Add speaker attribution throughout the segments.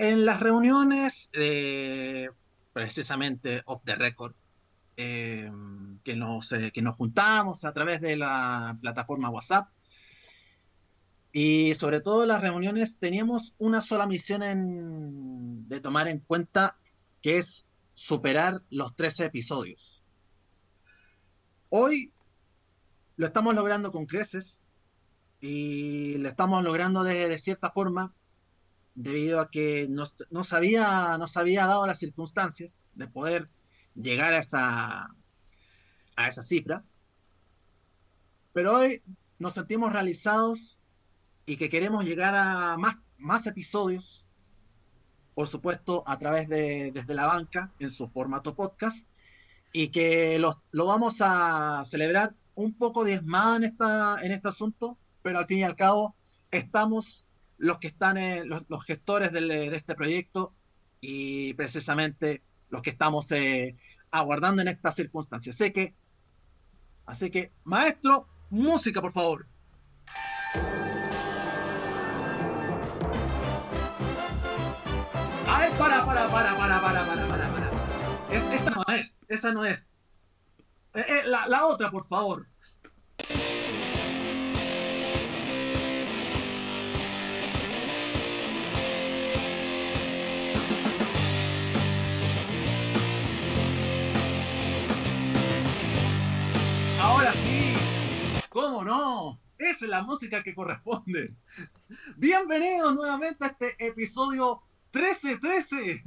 Speaker 1: En las reuniones, precisamente off the record, eh, que, nos, eh, que nos juntamos a través de la plataforma WhatsApp, y sobre todo las reuniones teníamos una sola misión de tomar en cuenta, que es superar los 13 episodios. Hoy lo estamos logrando con creces y lo estamos logrando de, de cierta forma debido a que nos, nos, había, nos había dado las circunstancias de poder llegar a esa, a esa cifra. Pero hoy nos sentimos realizados y que queremos llegar a más, más episodios, por supuesto, a través de desde la banca en su formato podcast y que lo, lo vamos a celebrar un poco diezmado en, esta, en este asunto, pero al fin y al cabo estamos los que están, los, gestores de este proyecto y precisamente los que estamos eh, aguardando en estas circunstancias. Sé que, así que, maestro, música, por favor. Ay, para, para, para, para, para, para, para, para. Es, esa no es, esa no es. Eh, eh, la, la otra, por favor. Ahora sí, ¿cómo no? Es la música que corresponde. Bienvenidos nuevamente a este episodio 1313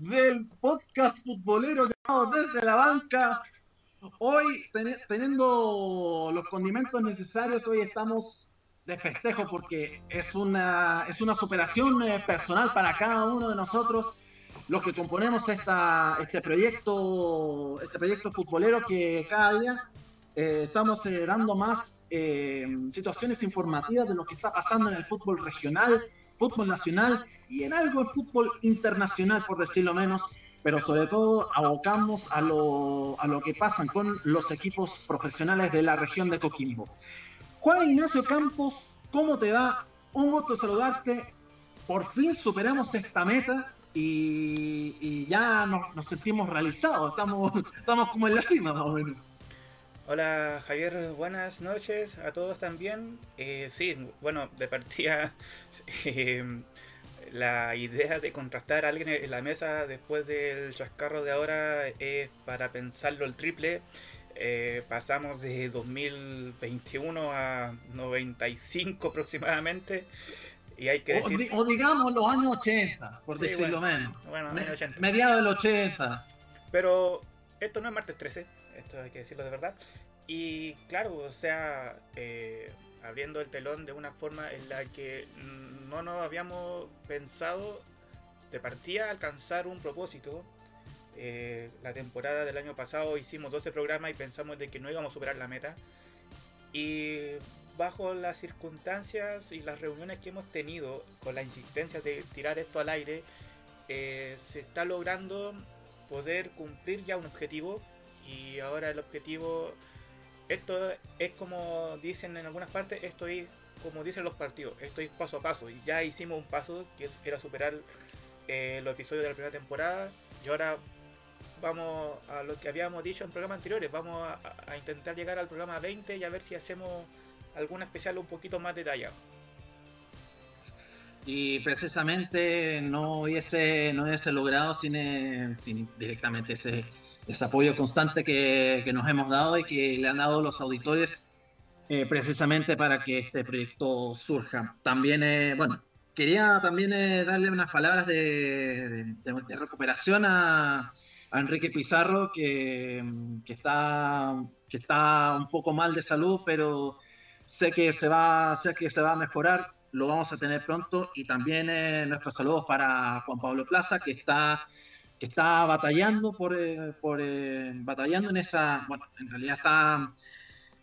Speaker 1: del podcast futbolero llamado Desde la Banca. Hoy, ten teniendo los condimentos necesarios, hoy estamos de festejo porque es una, es una superación eh, personal para cada uno de nosotros los que componemos esta, este proyecto este proyecto futbolero que cada día eh, estamos dando más eh, situaciones informativas de lo que está pasando en el fútbol regional, fútbol nacional y en algo de fútbol internacional, por decirlo menos, pero sobre todo abocamos a lo, a lo que pasan con los equipos profesionales de la región de Coquimbo. Juan Ignacio Campos, ¿cómo te va? Un gusto saludarte. Por fin superamos esta meta y, y ya nos, nos, sentimos realizados. Estamos, estamos como en la cima, más o menos.
Speaker 2: Hola Javier, buenas noches a todos también. Eh, sí, bueno, de partida eh, la idea de contrastar a alguien en la mesa después del chascarro de ahora es para pensarlo el triple. Eh, pasamos de 2021 a 95 aproximadamente. Y hay que decir...
Speaker 1: o, o, digamos los años 80, por sí, decirlo
Speaker 2: bueno,
Speaker 1: menos.
Speaker 2: Bueno,
Speaker 1: Me,
Speaker 2: 80.
Speaker 1: Mediados del 80.
Speaker 2: Pero esto no es martes 13, esto hay que decirlo de verdad. Y claro, o sea, eh, abriendo el telón de una forma en la que no nos habíamos pensado de partida alcanzar un propósito. Eh, la temporada del año pasado hicimos 12 programas y pensamos de que no íbamos a superar la meta. Y bajo las circunstancias y las reuniones que hemos tenido con la insistencia de tirar esto al aire, eh, se está logrando poder cumplir ya un objetivo y ahora el objetivo esto es como dicen en algunas partes esto es como dicen los partidos esto es paso a paso. Y ya hicimos un paso que era superar eh, los episodios de la primera temporada y ahora vamos a lo que habíamos dicho en programas anteriores vamos a, intentar llegar al programa 20 y a ver si hacemos algún especial un poquito más detallado.
Speaker 1: Y precisamente no hubiese, no hubiese logrado sin, sin directamente ese, ese apoyo constante que, que, nos hemos dado y que le han dado los auditores eh, precisamente para que este proyecto surja. También, eh, bueno, quería también eh, darle unas palabras de, de, de recuperación a, a, Enrique Pizarro, que, que, está, que está un poco mal de salud, pero sé que se va, sé que se va a mejorar lo vamos a tener pronto y también eh, nuestros saludos para Juan Pablo Plaza que está que está batallando por, eh, por eh, batallando en esa bueno en realidad está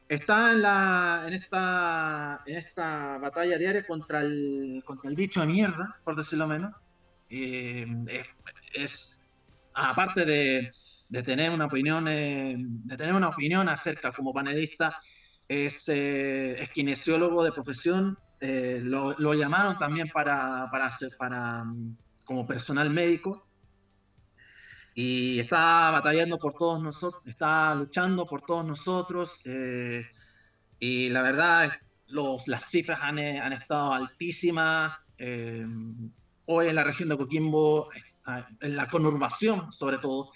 Speaker 1: está en la en esta en esta batalla diaria contra el contra el bicho de mierda por decirlo menos. Es, es, aparte de, de, tener una opinión de tener una opinión acerca como panelista es, es kinesiólogo de profesión eh, lo, lo, llamaron también para, para, hacer, para, como personal médico y está batallando por todos nosotros, está luchando por todos nosotros. Eh, y la verdad, los, las cifras han, eh, han estado altísimas. Eh, hoy en la región de Coquimbo, en la conurbación sobre todo,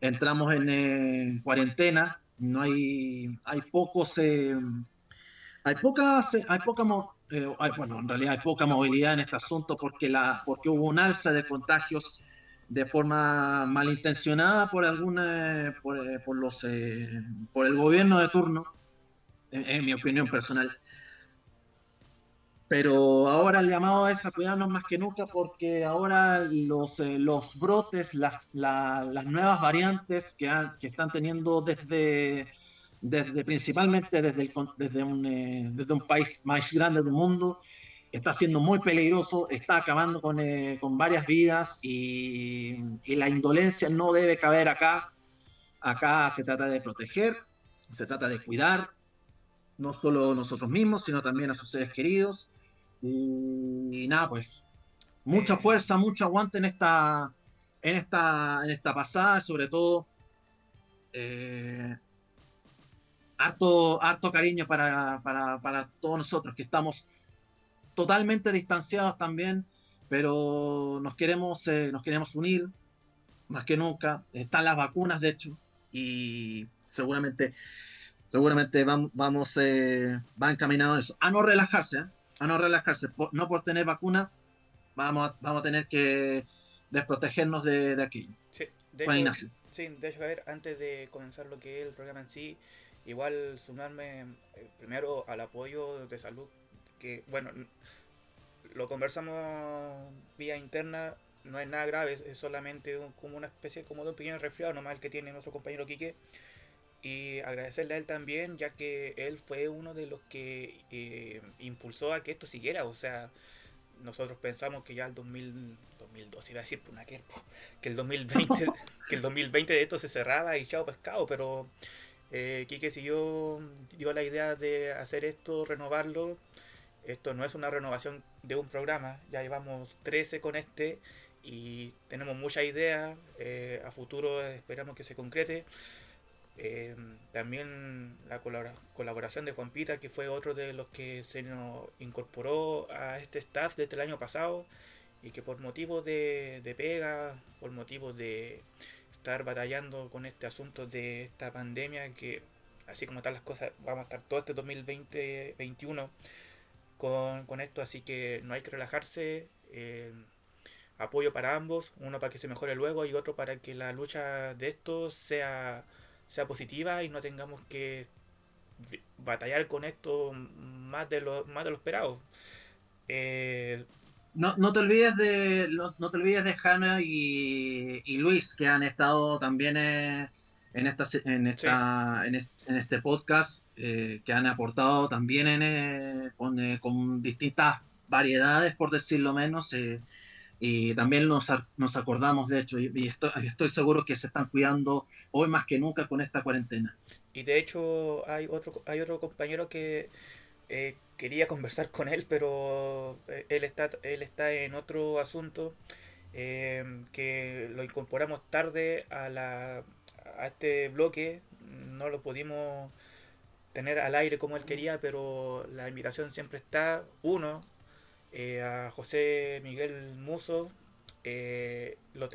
Speaker 1: entramos en cuarentena. No hay, hay pocos, hay pocas, hay poca, bueno, en realidad hay poca movilidad en este asunto porque, la, porque hubo un alza de contagios de forma malintencionada por alguna por, eh, por los eh, por el gobierno de turno en, mi opinión personal. Pero ahora el llamado es a cuidarnos más que nunca porque ahora los, eh, los brotes, las, las nuevas variantes que, que están teniendo desde, desde principalmente desde, el, desde, un, desde un país más grande del mundo, está siendo muy peligroso, está acabando con, eh, con varias vidas y, la indolencia no debe caber acá. Acá se trata de proteger, se trata de cuidar, no solo nosotros mismos, sino también a sus seres queridos. Y, nada, pues mucha fuerza, mucho aguante en esta, en esta, en esta pasada, sobre todo eh, harto, harto cariño para, para, para todos nosotros que estamos totalmente distanciados también, pero nos queremos, eh, nos queremos unir más que nunca. Están las vacunas, de hecho, y seguramente, seguramente vamos, vamos eh, va encaminado a eso. A no relajarse, ¿eh? a no relajarse. no por tener vacuna, vamos a, vamos a tener que desprotegernos de, de aquí.
Speaker 2: Sí, de hecho, sí, de hecho, a ver, antes de comenzar lo que es el programa en sí, igual sumarme primero al apoyo de salud que, bueno, lo conversamos vía interna, no es nada grave, es solamente como una especie como de un pequeño resfriado normal que tiene nuestro compañero Quique. Y agradecerle a él también, ya que él fue uno de los que eh, impulsó a que esto siguiera. O sea, nosotros pensamos que ya el 2000, 2012 iba a decir que el 2020 que el 2020 de esto se cerraba y chao pescado, pero eh, Quique siguió dio la idea de hacer esto, renovarlo esto no es una renovación de un programa, ya llevamos 13 con este y tenemos muchas ideas, eh, a futuro esperamos que se concrete. Eh, también la colaboración de Juan Pita, que fue otro de los que se nos incorporó a este staff desde el año pasado y que por motivos de, de pega, por motivos de estar batallando con este asunto de esta pandemia, que así como están las cosas, vamos a estar todo este 2020-2021 con, esto, así que no hay que relajarse. Eh, apoyo para ambos, uno para que se mejore luego y otro para que la lucha de esto sea, sea positiva y no tengamos que batallar con esto más de lo, más de lo esperado.
Speaker 1: Eh, no, no, te olvides de no, te olvides de Hannah y, y, Luis que han estado también eh, en esta en esta en, este podcast eh, que han aportado también en, eh, eh, con, distintas variedades por decirlo menos y también nos, nos, acordamos de hecho y, estoy, estoy, seguro que se están cuidando hoy más que nunca con esta cuarentena.
Speaker 2: Y de hecho hay otro hay otro compañero que quería conversar con él pero él está él está en otro asunto que lo incorporamos tarde a la a este bloque, no lo pudimos tener al aire como él quería, pero la invitación siempre está, uno, eh, a José Miguel Muso, eh, lo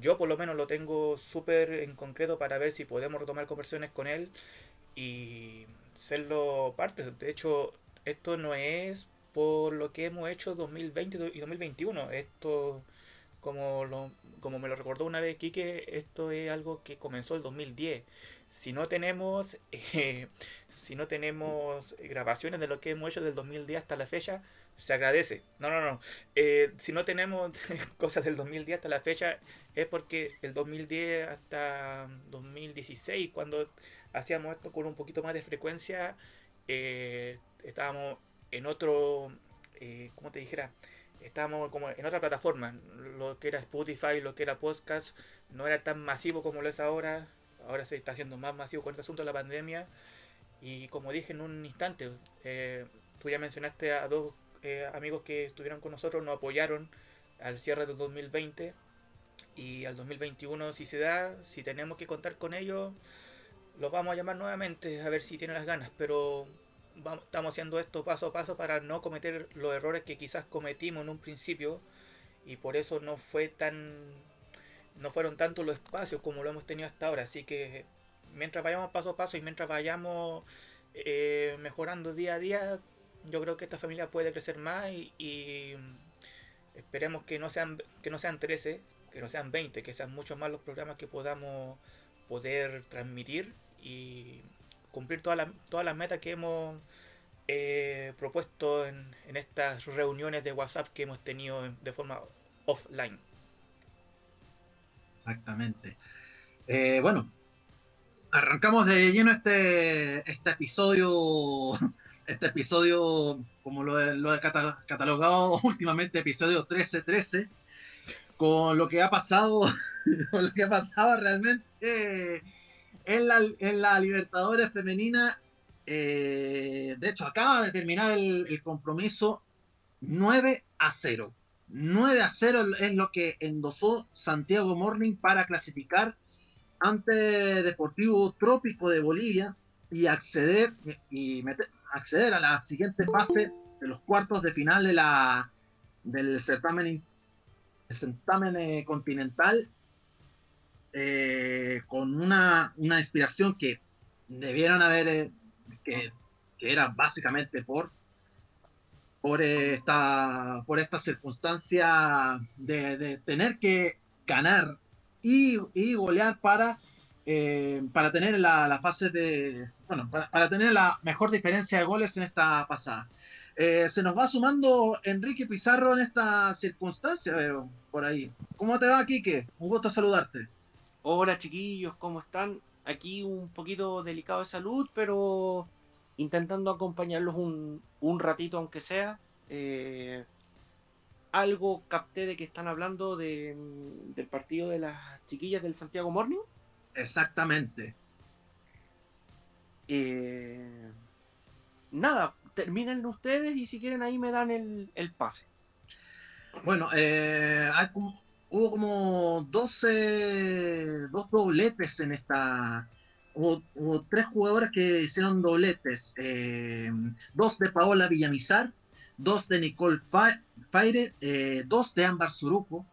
Speaker 2: yo por lo menos lo tengo súper en concreto para ver si podemos retomar conversaciones con él y serlo parte. De hecho, esto no es por lo que hemos hecho 2020 y 2021, esto como lo como me lo recordó una vez Quique, esto es algo que comenzó el 2010. Si no tenemos, eh, si no tenemos grabaciones de lo que hemos hecho del 2010 hasta la fecha, se agradece. No, no, no. Eh, si no tenemos cosas del 2010 hasta la fecha, es porque el 2010 hasta 2016, cuando hacíamos esto con un poquito más de frecuencia, eh, estábamos en otro, ¿cómo te dijera? Estábamos como en otra plataforma. Lo que era Spotify, lo que era podcast, no era tan masivo como lo es ahora. Ahora se está haciendo más masivo con el asunto de la pandemia. Y como dije en un instante, eh, tú ya mencionaste a dos eh, amigos que estuvieron con nosotros, nos apoyaron al cierre del 2020 y al 2021 si se da, si tenemos que contar con ellos, los vamos a llamar nuevamente a ver si tienen las ganas, pero estamos haciendo esto paso a paso para no cometer los errores que quizás cometimos en un principio y por eso no fue tan no fueron tanto los espacios como lo hemos tenido hasta ahora, así que mientras vayamos paso a paso y mientras vayamos eh, mejorando día a día, yo creo que esta familia puede crecer más y, esperemos que no sean que no sean 13, que no sean 20, que sean muchos más los programas que podamos poder transmitir y cumplir todas las, todas las metas que hemos eh, propuesto en, estas reuniones de WhatsApp que hemos tenido de forma offline.
Speaker 1: Exactamente. Eh, bueno, arrancamos de lleno este, este episodio, este episodio, como lo he, catalogado últimamente, episodio 13-13, con lo que ha pasado, con lo que ha pasado realmente en la, en la Libertadores femenina. Eh, de hecho, acaba de terminar el, compromiso 9 a 0. 9 a 0 es lo que endosó Santiago Morning para clasificar ante Deportivo Trópico de Bolivia y acceder, y acceder a la siguiente fase de los cuartos de final de la, del certamen, el certamen eh, continental eh, con una, una, inspiración que debieron haber, que, que, era básicamente por, por, esta, por esta circunstancia de, tener que ganar y, golear para, eh, para tener la, la, fase de. Bueno, para, tener la mejor diferencia de goles en esta pasada. Eh, se nos va sumando Enrique Pizarro en esta circunstancia, veo, por ahí. ¿Cómo te va, Quique? Un gusto saludarte.
Speaker 3: Hola, chiquillos, ¿cómo están? Aquí un poquito delicado de salud, pero intentando acompañarlos un, un ratito, aunque sea. Eh, algo capté de que están hablando de, del partido de las chiquillas del Santiago Morning.
Speaker 1: Exactamente.
Speaker 3: Eh, nada, terminen ustedes y si quieren ahí me dan el, el pase.
Speaker 1: Bueno, eh, hubo como 12, dos dobletes en esta... Hubo, tres jugadores que hicieron dobletes. Eh, dos de Paola Villamizar, dos de Nicole Faire, eh, dos de Ámbar Suruco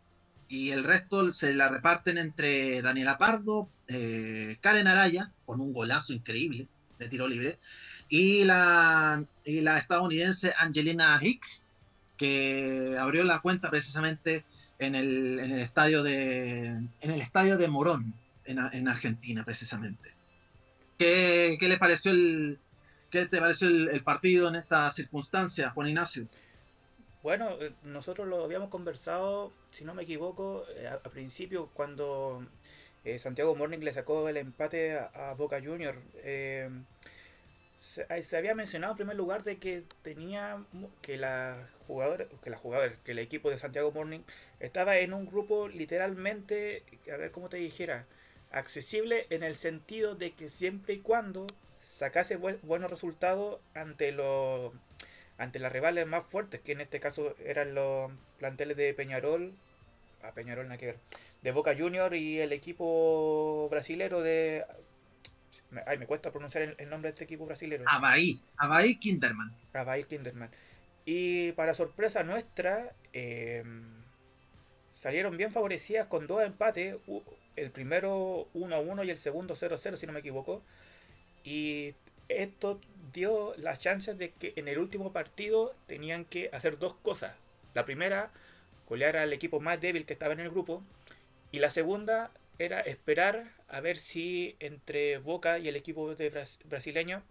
Speaker 1: y el resto se la reparten entre Daniela Pardo, eh, Karen Araya, con un golazo increíble de tiro libre, y la, y la estadounidense Angelina Hicks, que abrió la cuenta precisamente en el, en el estadio de en el estadio de Morón, en, en Argentina, precisamente. ¿Qué, ¿Qué, le pareció el, ¿Qué te pareció el, partido en esta circunstancia, Juan Ignacio?
Speaker 2: Bueno, eh, nosotros lo habíamos conversado, si no me equivoco, eh, a, principio cuando eh, Santiago Morning le sacó el empate a, Boca Junior. Se, había mencionado en primer lugar de que tenía que la jugadora, que la jugadora, que el equipo de Santiago Morning estaba en un grupo literalmente, a ver cómo te dijera, accesible en el sentido de que siempre y cuando sacase bu buenos resultados ante los ante las rivales más fuertes, que en este caso eran los planteles de Peñarol, a Peñarol nada que ver, de Boca Junior y el equipo brasilero de... Ay, me cuesta pronunciar el, el nombre de este equipo brasilero.
Speaker 1: Abaí, Abaí Kinderman.
Speaker 2: Abaí Kinderman. Y para sorpresa nuestra, eh, salieron bien favorecidas con dos empates, el primero 1-1 y el segundo 0-0 si no me equivoco. Y esto dio las chances de que en el último partido tenían que hacer dos cosas. La primera, golear al equipo más débil que estaba en el grupo. Y la segunda era esperar a ver si entre Boca y el equipo de Bras brasileño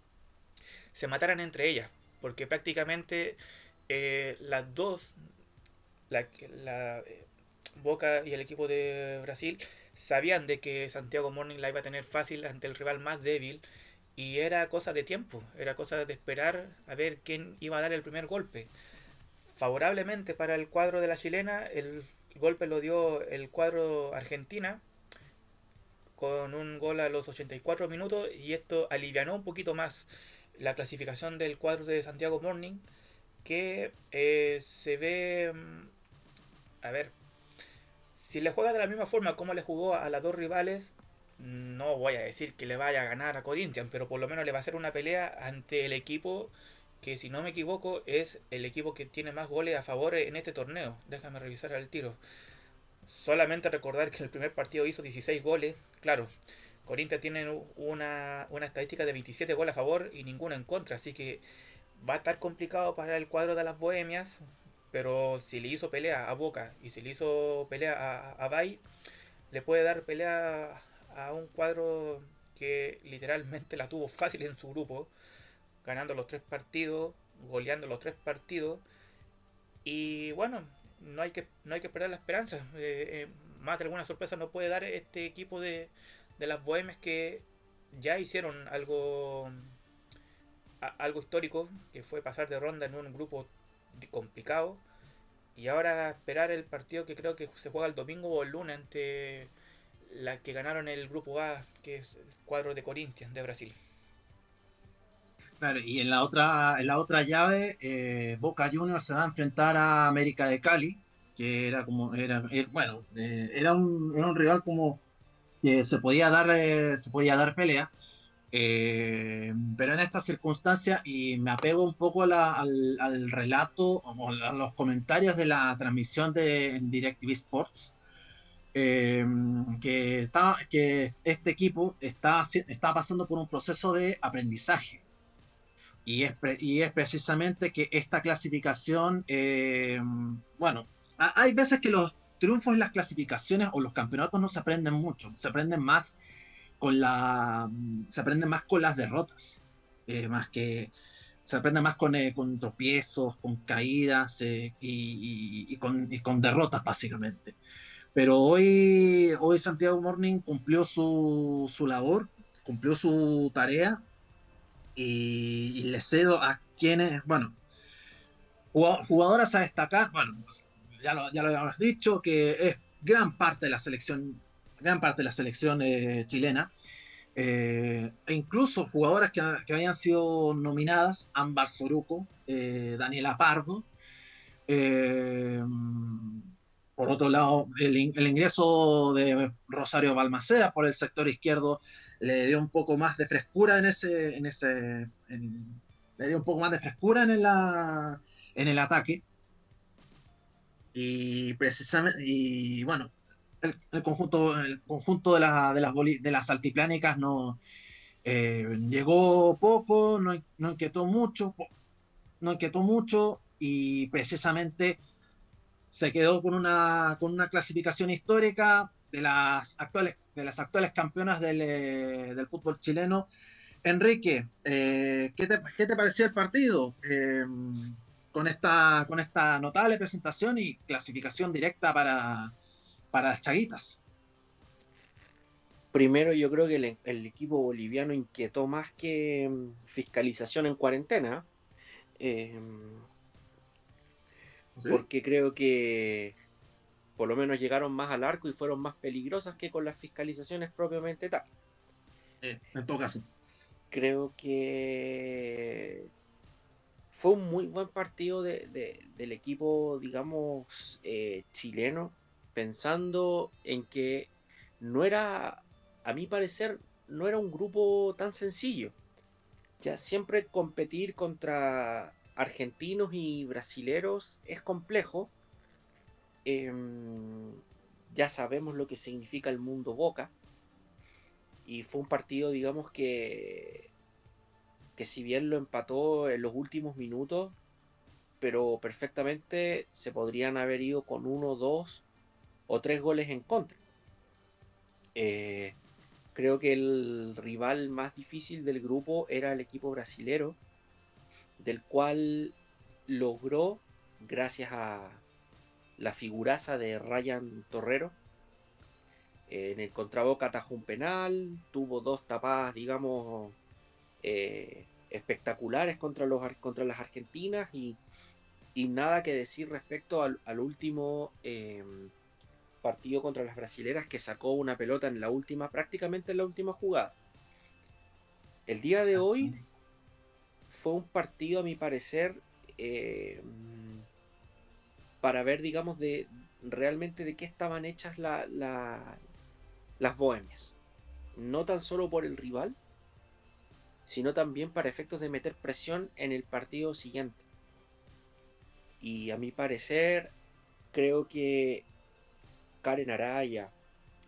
Speaker 2: se mataran entre ellas. Porque prácticamente eh, las dos, la, la eh, Boca y el equipo de Brasil, sabían de que Santiago Morning la iba a tener fácil ante el rival más débil y era cosa de tiempo, era cosa de esperar a ver quién iba a dar el primer golpe. Favorablemente para el cuadro de la chilena, el golpe lo dio el cuadro argentina con un gol a los 84 minutos y esto alivianó un poquito más la clasificación del cuadro de Santiago Morning que eh, se ve a ver, si le juega de la misma forma como le jugó a las dos rivales, no voy a decir que le vaya a ganar a Corinthians, pero por lo menos le va a hacer una pelea ante el equipo que, si no me equivoco, es el equipo que tiene más goles a favor en este torneo. Déjame revisar el tiro. Solamente recordar que el primer partido hizo 16 goles. Claro, Corinthians tiene una, una estadística de 27 goles a favor y ninguno en contra, así que va a estar complicado para el cuadro de las Bohemias. Pero si le hizo pelea a Boca y si le hizo pelea a, a Bay, le puede dar pelea a un cuadro que literalmente la tuvo fácil en su grupo, ganando los tres partidos, goleando los tres partidos. Y bueno, no hay que, no hay que perder la esperanza. Eh, eh, más de alguna sorpresa nos puede dar este equipo de, de las Bohemias que ya hicieron algo, algo histórico, que fue pasar de ronda en un grupo complicado. Y ahora esperar el partido que creo que se juega el domingo o el lunes ante la que ganaron el grupo A, que es el cuadro de Corinthians de Brasil.
Speaker 1: Claro, y en la otra, en la otra llave, eh, Boca Juniors se va a enfrentar a América de Cali, que era como, era, eh, bueno, eh, era, un, era un rival como que se podía dar, se podía dar pelea. pero en esta circunstancia, y me apego un poco al, al, relato o a los comentarios de la transmisión de DirecTV Sports, Em, que, está, que este equipo está, está pasando por un proceso de aprendizaje. Y es, y es precisamente que esta clasificación, em, bueno, hay veces que los triunfos en las clasificaciones o los campeonatos no se aprenden mucho, se aprenden más con la se aprenden más con las derrotas, eh, más que se aprende más con, eh, con tropiezos, con caídas eh, y, con, y, con, derrotas básicamente. Pero hoy, hoy Santiago Morning cumplió su, su labor, cumplió su tarea y, le cedo a quienes, bueno, jugadoras a destacar, bueno, pues, ya, lo, ya lo habíamos dicho, que es gran parte de la selección, gran parte de la selección eh, chilena. Eh, e incluso jugadoras que, que, habían sido nominadas, Ámbar Soruco, eh, Daniela Pardo, por otro lado, el, ingreso de Rosario Balmaceda por el sector izquierdo le dio un poco más de frescura en ese, en ese, le dio un poco más de frescura en, la, en el ataque. Y precisamente, y bueno, el, conjunto, el conjunto de, la, de, las, de las altiplánicas no eh, llegó poco, no, no inquietó mucho, no inquietó mucho y precisamente se quedó con una, con una clasificación histórica de las actuales, de las actuales campeonas del, eh, del fútbol chileno. Enrique, eh, ¿qué, te, ¿qué, te, pareció el partido? Eh, con, esta, con esta notable presentación y clasificación directa para, para las chaguitas.
Speaker 3: Primero yo creo que el, el equipo boliviano inquietó más que mm, fiscalización en cuarentena. Porque creo que por lo menos llegaron más al arco y fueron más peligrosas que con las fiscalizaciones propiamente tal.
Speaker 1: Eh, en todo caso.
Speaker 3: Creo que fue un muy buen partido de, del equipo, digamos, eh, chileno, pensando en que no era, a mi parecer, no era un grupo tan sencillo. Ya siempre competir contra argentinos y brasileros es complejo. Em, ya sabemos lo que significa el mundo Boca. Y fue un partido, digamos, que, que si bien lo empató en los últimos minutos, pero perfectamente se podrían haber ido con uno, dos o tres goles en contra. Eh, creo que el rival más difícil del grupo era el equipo brasilero del cual logró, gracias a la figuraza de Ryan Torrero, en el contraboca atajó un penal, tuvo dos tapadas, digamos, eh, espectaculares contra, los, contra las argentinas y, nada que decir respecto al, último em, partido contra las brasileras que sacó una pelota en la última, prácticamente en la última jugada. El día de hoy fue un partido, a mi parecer, eh, para ver, digamos, de, realmente de qué estaban hechas las bohemias. No tan solo por el rival, sino también para efectos de meter presión en el partido siguiente. Y a mi parecer, creo que Karen Araya,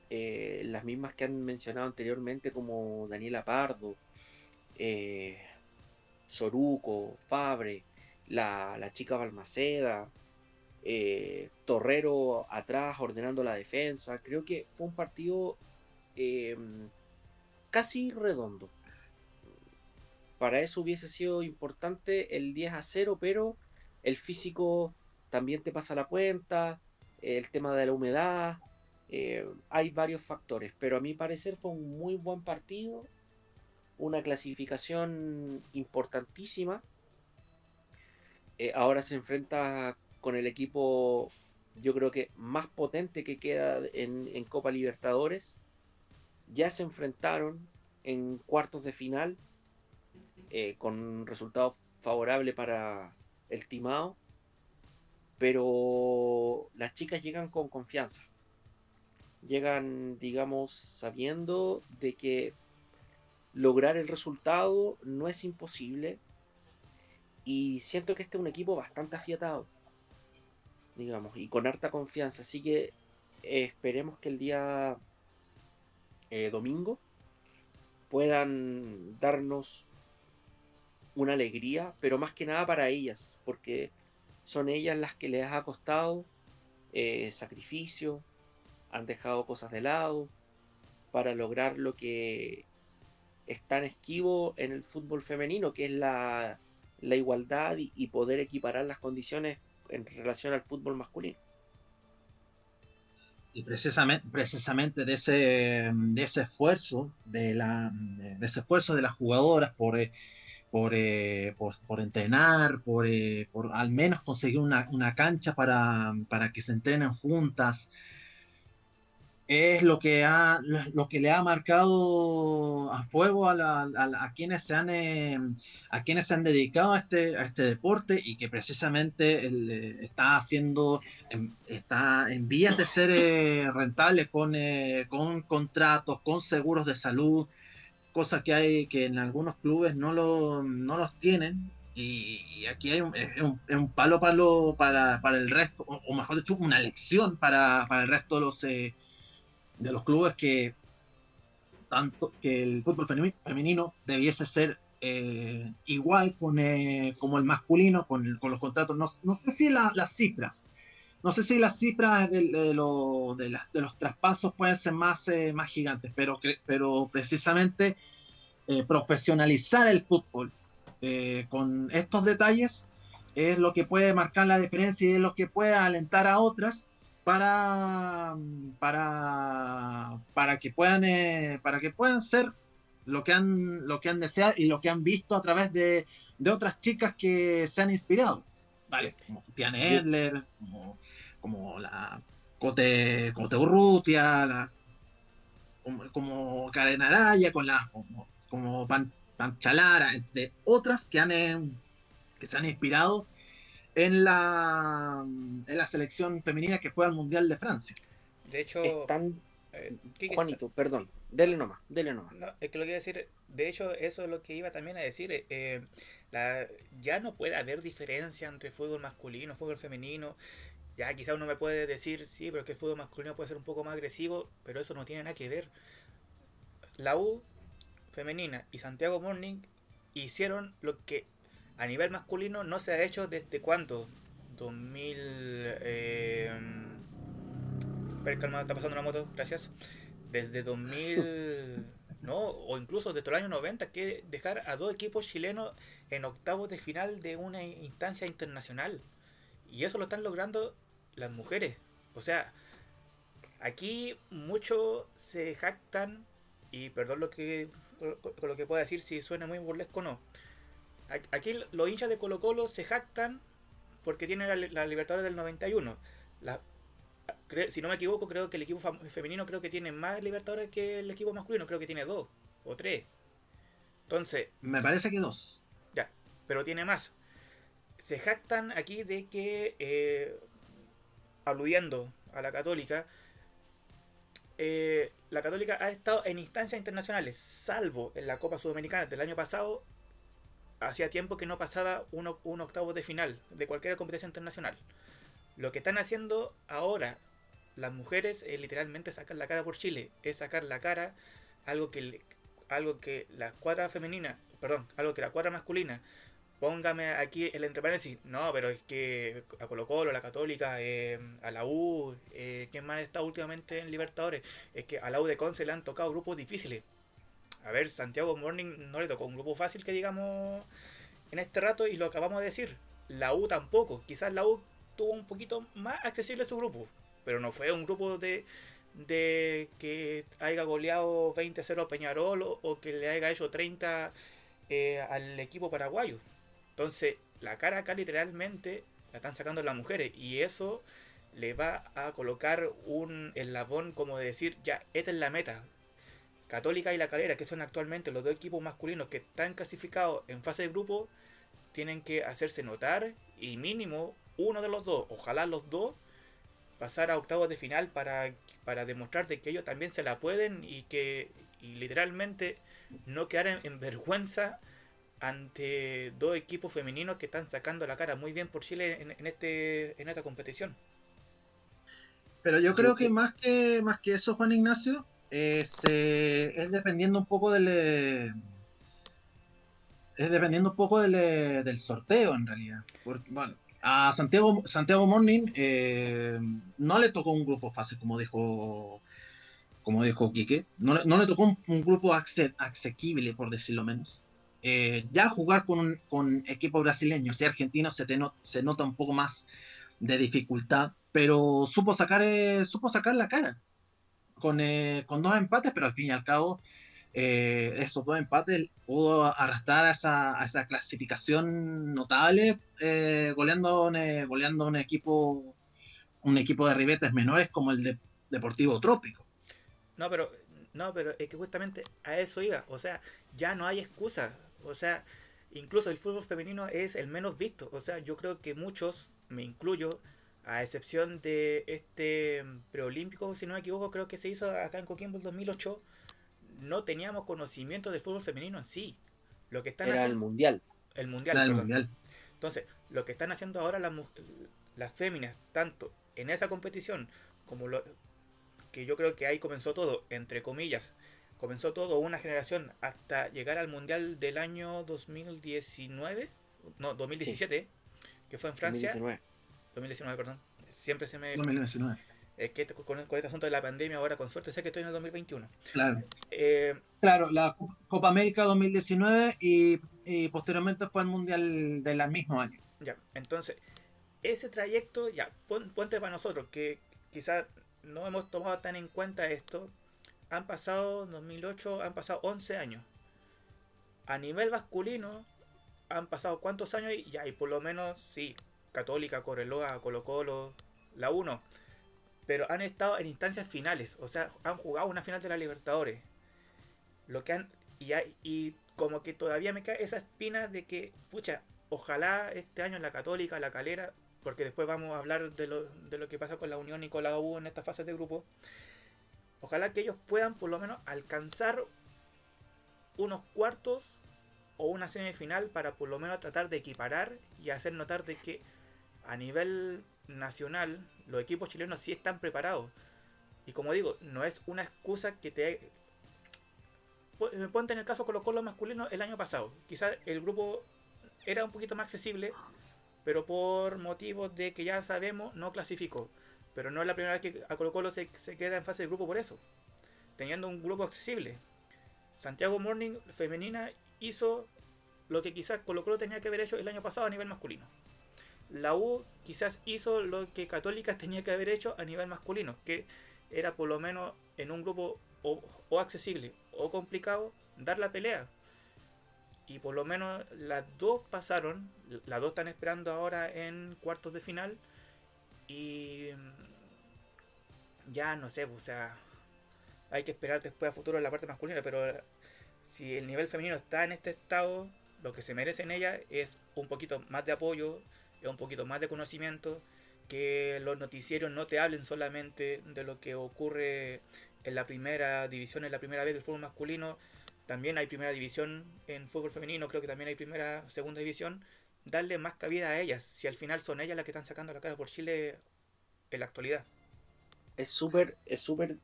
Speaker 3: eh, las mismas que han mencionado anteriormente como Daniela Pardo, eh, Soruco, Fabre, la, chica Balmaceda, eh, Torrero atrás ordenando la defensa. Creo que fue un partido em, casi redondo. Para eso hubiese sido importante el 10 a 0, pero el físico también te pasa la cuenta, el tema de la humedad, eh, hay varios factores, pero a mi parecer fue un muy buen partido, una clasificación importantísima. Eh, ahora se enfrenta con el equipo, yo creo que más potente que queda en, Copa Libertadores. Ya se enfrentaron en cuartos de final eh, con resultado favorable para el Timao, pero las chicas llegan con confianza llegan, digamos, sabiendo de que lograr el resultado no es imposible. Y siento que este es un equipo bastante afiatado, digamos, y con harta confianza. Así que eh, esperemos que el día eh, domingo puedan darnos una alegría, pero más que nada para ellas, porque son ellas las que les ha costado eh, sacrificio, han dejado cosas de lado para lograr lo que es tan esquivo en el fútbol femenino, que es la, igualdad y, poder equiparar las condiciones en relación al fútbol masculino.
Speaker 1: Y precisamente, precisamente de, ese, de ese esfuerzo, de, la, de ese esfuerzo de las jugadoras por, eh, eh, por, por, entrenar, por, eh, por, al menos conseguir una, una cancha para, para, que se entrenen juntas, es lo que, ha, lo que le ha marcado a fuego a, a, quienes se han, eh, a quienes se han dedicado a este, este deporte y que precisamente eh, está haciendo, em, está en vías de ser eh, rentable con, con contratos, con seguros de salud, cosas que hay que en algunos clubes no, lo, no los tienen. Y, aquí hay un, un, palo, palo para, para el resto, o, mejor dicho, una lección para, para el resto de los de los clubes que tanto que el fútbol femenino debiese ser eh, igual con, eh, como el masculino, con, con los contratos. No, no sé si las cifras, no sé si las cifras de, de, lo, de, de los traspasos pueden ser más, eh, más gigantes, pero, pero precisamente profesionalizar el fútbol con estos detalles es lo que puede marcar la diferencia y es lo que puede alentar a otras para, para, para que puedan eh, para que puedan ser lo que han lo que han deseado y lo que han visto a través de, de otras chicas que se han inspirado. Vale. Como Tiane Edler como, como la Cote, Cote Urrutia la, como, Karen Araya con la como, como Panchalara entre otras que han eh, que se han inspirado en la, en la selección femenina que fue al Mundial de Francia.
Speaker 2: De hecho,
Speaker 3: Están... Eh, Juanito, perdón, dele nomás, dele nomás.
Speaker 2: No, es que lo que iba a decir, de hecho, eso es lo que iba también a decir. Eh, la, ya no puede haber diferencia entre fútbol masculino, fútbol femenino. Ya quizá uno me puede decir, sí, pero que el fútbol masculino puede ser un poco más agresivo, pero eso no tiene nada que ver. La U femenina y Santiago Morning hicieron lo que a nivel masculino no se ha hecho desde cuánto? 2000... Eh, calma, está pasando una moto, gracias. Desde 2000... ¿no? O incluso desde el año 90, que dejar a dos equipos chilenos en octavos de final de una instancia internacional. Y eso lo están logrando las mujeres. O sea, aquí muchos se jactan, y perdón lo que, lo que pueda decir si suena muy burlesco o no, Aquí los hinchas de Colo Colo se jactan porque tienen la, la Libertadores del 91. La, si no me equivoco, creo que el equipo femenino creo que tiene más Libertadores que el equipo masculino. Creo que tiene dos o tres. Entonces...
Speaker 1: Me parece que dos.
Speaker 2: Ya, pero tiene más. Se jactan aquí de que... Eh, aludiendo a la Católica, eh, la Católica ha estado en instancias internacionales, salvo en la Copa Sudamericana del año pasado, hacía tiempo que no pasaba un, octavo de final de cualquier competencia internacional. Lo que están haciendo ahora las mujeres es literalmente sacar la cara por Chile, es sacar la cara, algo que, algo que la cuadra femenina, perdón, algo que la cuadra masculina póngame aquí el entre paréntesis, no, pero es que a Colo Colo, a la Católica, eh, a la U, eh, ¿quién más está últimamente en Libertadores? Es que a la U de Conce le han tocado grupos difíciles. A ver, Santiago Morning no le tocó un grupo fácil que digamos en este rato y lo acabamos de decir. La U tampoco. Quizás la U tuvo un poquito más accesible su grupo, pero no fue un grupo de, de que haya goleado 20-0 a Peñarol o, que le haya hecho 30 eh, al equipo paraguayo. Entonces, la cara acá literalmente la están sacando las mujeres y eso le va a colocar un eslabón como de decir, ya, esta es la meta. Católica y La Calera, que son actualmente los dos equipos masculinos que están clasificados en fase de grupo, tienen que hacerse notar y mínimo uno de los dos, ojalá los dos, pasar a octavos de final para, para demostrar de que ellos también se la pueden y que y literalmente no quedar en vergüenza ante dos equipos femeninos que están sacando la cara muy bien por Chile en, este, en esta competición.
Speaker 1: Pero yo creo que más que, más que eso, Juan Ignacio, es, es dependiendo un poco del... Eh, es dependiendo un poco del, eh, del sorteo en realidad. Porque, bueno, a Santiago, Santiago Morning eh, no le tocó un grupo fácil, como dijo como dijo Quique. No, no le tocó un, grupo asequible, por decirlo menos. Eh, ya jugar con, con equipo brasileño, si argentino, se, se nota un poco más de dificultad, pero supo sacar, eh, supo sacar la cara con, eh, con, dos empates, pero al fin y al cabo, esos dos empates pudo arrastrar a esa, esa clasificación notable, goleando, goleando un equipo un equipo de ribetes menores como el de Deportivo Trópico.
Speaker 2: No, pero no, pero es que justamente a eso iba, o sea, ya no hay excusa. O sea, incluso el fútbol femenino es el menos visto. O sea, yo creo que muchos, me incluyo, a excepción de este preolímpico, si no me equivoco, creo que se hizo acá en Coquimbo el 2008, no teníamos conocimiento de fútbol femenino en sí. Lo que están
Speaker 3: Era el mundial.
Speaker 2: El mundial,
Speaker 1: el mundial.
Speaker 2: Entonces, lo que están haciendo ahora las, las féminas, tanto en esa competición como lo que yo creo que ahí comenzó todo, entre comillas, comenzó todo una generación hasta llegar al Mundial del año 2019, no, 2017, que fue en Francia. 2019. 2019, perdón. Siempre se me...
Speaker 1: 2019.
Speaker 2: Es que con, este asunto de la pandemia ahora con suerte sé que estoy en el 2021.
Speaker 1: Claro. Eh, claro, la Copa América 2019 y, y posteriormente fue el Mundial del mismo año.
Speaker 2: Ya, entonces, ese trayecto, ya, ponte para nosotros, que quizás no hemos tomado tan en cuenta esto, han pasado, 2008, han pasado 11 años. A nivel masculino, han pasado cuántos años y ya, y por lo menos, sí, Católica, Correloa, Colo Colo, la 1. Pero han estado en instancias finales, o sea, han jugado una final de la Libertadores. Lo que han, y, y como que todavía me cae esa espina de que, pucha, ojalá este año la Católica, la Calera, porque después vamos a hablar de lo, de lo que pasa con la Unión y con la U en esta fase de grupo Ojalá que ellos puedan por lo menos alcanzar unos cuartos o una semifinal para por lo menos tratar de equiparar y hacer notar de que a nivel nacional los equipos chilenos sí están preparados. Y como digo, no es una excusa que te... Ponte en el caso Colo Colo masculino el año pasado. Quizás el grupo era un poquito más accesible, pero por motivos de que ya sabemos no clasificó. Pero no es la primera vez que a Colo Colo se, queda en fase de grupo por eso. Teniendo un grupo accesible. Santiago Morning femenina hizo lo que quizás Colo Colo tenía que haber hecho el año pasado a nivel masculino. La U quizás hizo lo que Católica tenía que haber hecho a nivel masculino, que era por lo menos en un grupo o, o accesible o complicado dar la pelea. Y por lo menos las dos pasaron, las dos están esperando ahora en cuartos de final. Y ya no sé, o sea, hay que esperar después a futuro en la parte masculina, pero si el nivel femenino está en este estado, lo que se merece en ella es un poquito más de apoyo, es un poquito más de conocimiento que los noticieros no te hablen solamente de lo que ocurre en la primera división, en la primera vez del fútbol masculino, también hay primera división en fútbol femenino, creo que también hay primera, segunda división, darle más cabida a ellas, si al final son ellas las que están sacando la cara por Chile en la actualidad.
Speaker 3: Es súper, es súper...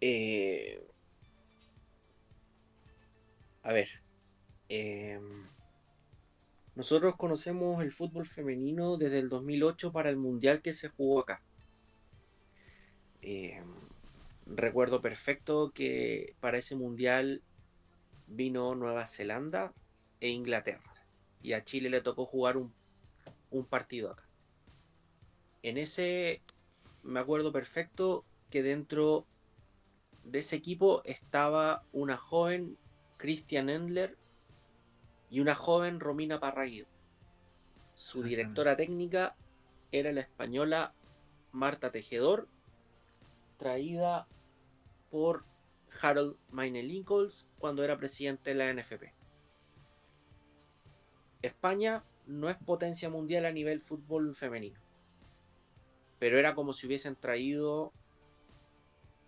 Speaker 3: Eh, a ver, eh, nosotros conocemos el fútbol femenino desde el 2008 para el mundial que se jugó acá. Eh, recuerdo perfecto que para ese mundial vino Nueva Zelanda e Inglaterra. Y a Chile le tocó jugar un, un partido acá. En ese me acuerdo perfecto que dentro de ese equipo estaba una joven Christian Endler y una joven Romina Parraguido. Su directora técnica era la española Marta Tejedor, traída por Harold Mayne Lincoln cuando era presidente de la NFP. España no es potencia mundial a nivel fútbol femenino, pero era como si hubiesen traído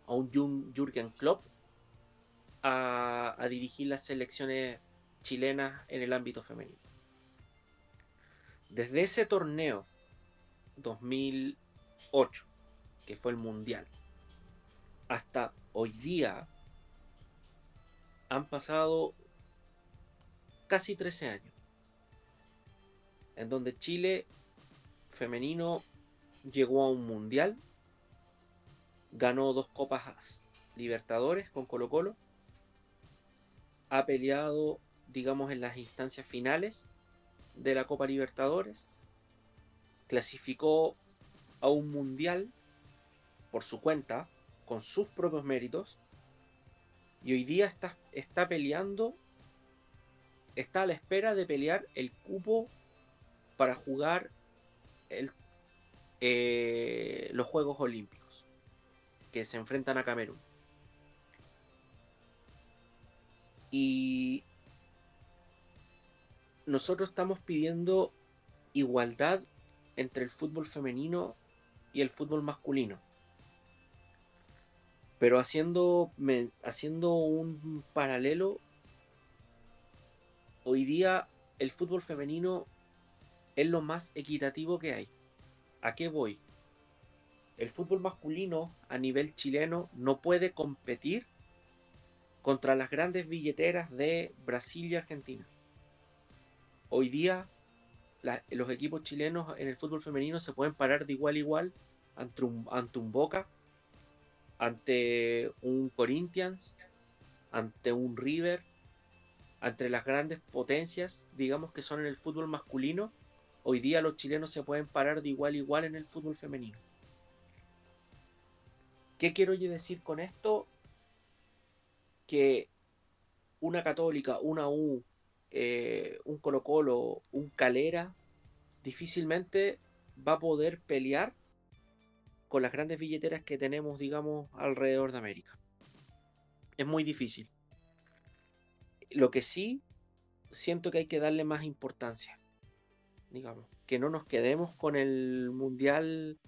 Speaker 3: a un Jürgen Klopp a, a dirigir las selecciones chilenas en el ámbito femenino. Desde ese torneo 2008, que fue el Mundial, hasta hoy día han pasado casi 13 años, en donde Chile femenino llegó a un Mundial, ganó dos copas Libertadores con Colo Colo, ha peleado digamos, en las instancias finales de la Copa Libertadores. Clasificó a un mundial por su cuenta, con sus propios méritos. Y hoy día está, está peleando, está a la espera de pelear el cupo para jugar el, eh, los Juegos Olímpicos, que se enfrentan a Camerún. Y nosotros estamos pidiendo igualdad entre el fútbol femenino y el fútbol masculino. Pero haciendo, haciendo un paralelo, hoy día el fútbol femenino es lo más equitativo que hay. ¿A qué voy? El fútbol masculino a nivel chileno no puede competir contra las grandes billeteras de Brasil y Argentina hoy día los equipos chilenos en el fútbol femenino se pueden parar de igual a igual ante un, ante un Boca, ante un Corinthians, ante un River, ante las grandes potencias, digamos que son en el fútbol masculino. Hoy día los chilenos se pueden parar de igual a igual en el fútbol femenino. ¿Qué quiero decir con esto? Que una católica, una U, eh, un Colo Colo, un Calera, difícilmente va a poder pelear con las grandes billeteras que tenemos, digamos, alrededor de América. Es muy difícil. Lo que sí siento que hay que darle más importancia. Digamos, que no nos quedemos con el Mundial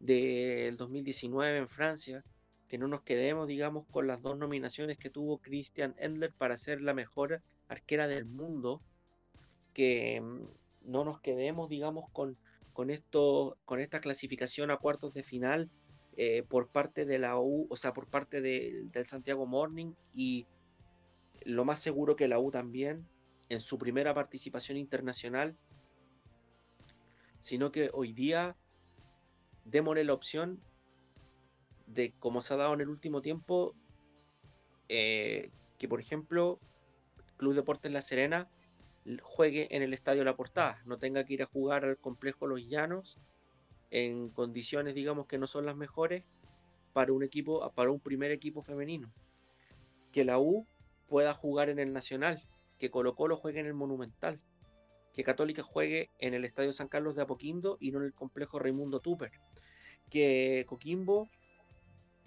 Speaker 3: del 2019 en Francia, que no nos quedemos, digamos, con las dos nominaciones que tuvo Christian Endler para ser la mejor arquera del mundo, que mm, no nos quedemos, digamos, con, con, esto, con esta clasificación a cuartos de final eh, por parte de la U, o sea, por parte del Santiago Morning y lo más seguro que la U también en su primera participación internacional, sino que hoy día démosle la opción de, como se ha dado en el último tiempo, eh, que por ejemplo Club Deportes La Serena juegue en el Estadio La Portada, no tenga que ir a jugar al complejo Los Llanos en condiciones, digamos, que no son las mejores para un equipo, para un primer equipo femenino. Que la U pueda jugar en el Nacional, que Colo Colo juegue en el Monumental, que Católica juegue en el Estadio San Carlos de Apoquindo y no en el complejo Raimundo Tupper. Que Coquimbo,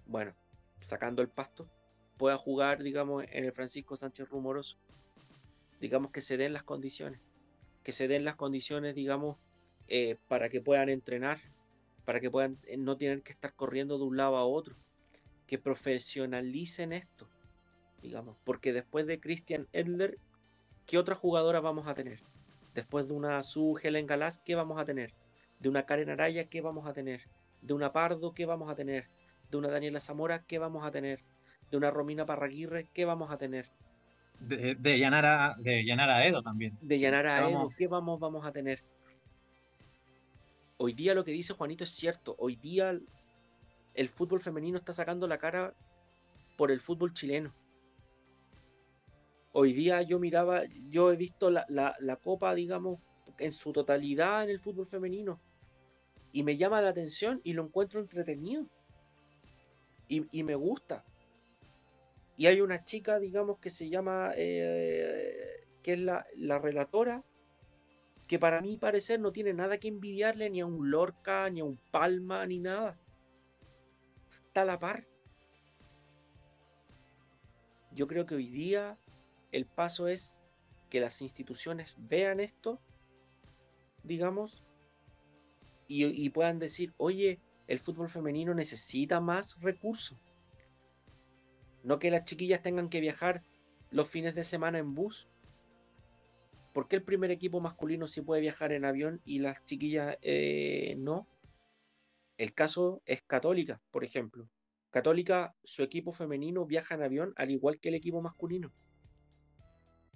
Speaker 3: bueno, sacando el pasto, pueda jugar, digamos, en el Francisco Sánchez Rumoroso digamos que se den las condiciones, que se den las condiciones, digamos, eh, para que puedan entrenar, para que puedan eh, no tener que estar corriendo de un lado a otro, que profesionalicen esto, digamos, porque después de Christian Edler, ¿qué otra jugadora vamos a tener? Después de una Su Helen Galás, ¿qué vamos a tener? De una Karen Araya, ¿qué vamos a tener? De una Pardo, ¿qué vamos a tener? De una Daniela Zamora, ¿qué vamos a tener? De una Romina Parraguirre, ¿qué vamos a tener?
Speaker 1: De, de Yanara, de Yanara Edo también.
Speaker 3: De Yanara Edo, ¿qué vamos, vamos a tener? Hoy día lo que dice Juanito es cierto. Hoy día el fútbol femenino está sacando la cara por el fútbol chileno. Hoy día yo miraba, yo he visto la, copa, digamos, en su totalidad en el fútbol femenino. Y me llama la atención y lo encuentro entretenido. Y, me gusta. Y hay una chica, digamos, que se llama, eh, que es la, la, relatora, que para mí parecer no tiene nada que envidiarle ni a un Lorca, ni a un Palma, ni nada. Está a la par. Yo creo que hoy día el paso es que las instituciones vean esto, digamos, y, puedan decir, oye, el fútbol femenino necesita más recursos. No que las chiquillas tengan que viajar los fines de semana en bus. ¿Por qué el primer equipo masculino sí puede viajar en avión y las chiquillas eh, no? El caso es Católica, por ejemplo. Católica, su equipo femenino viaja en avión al igual que el equipo masculino.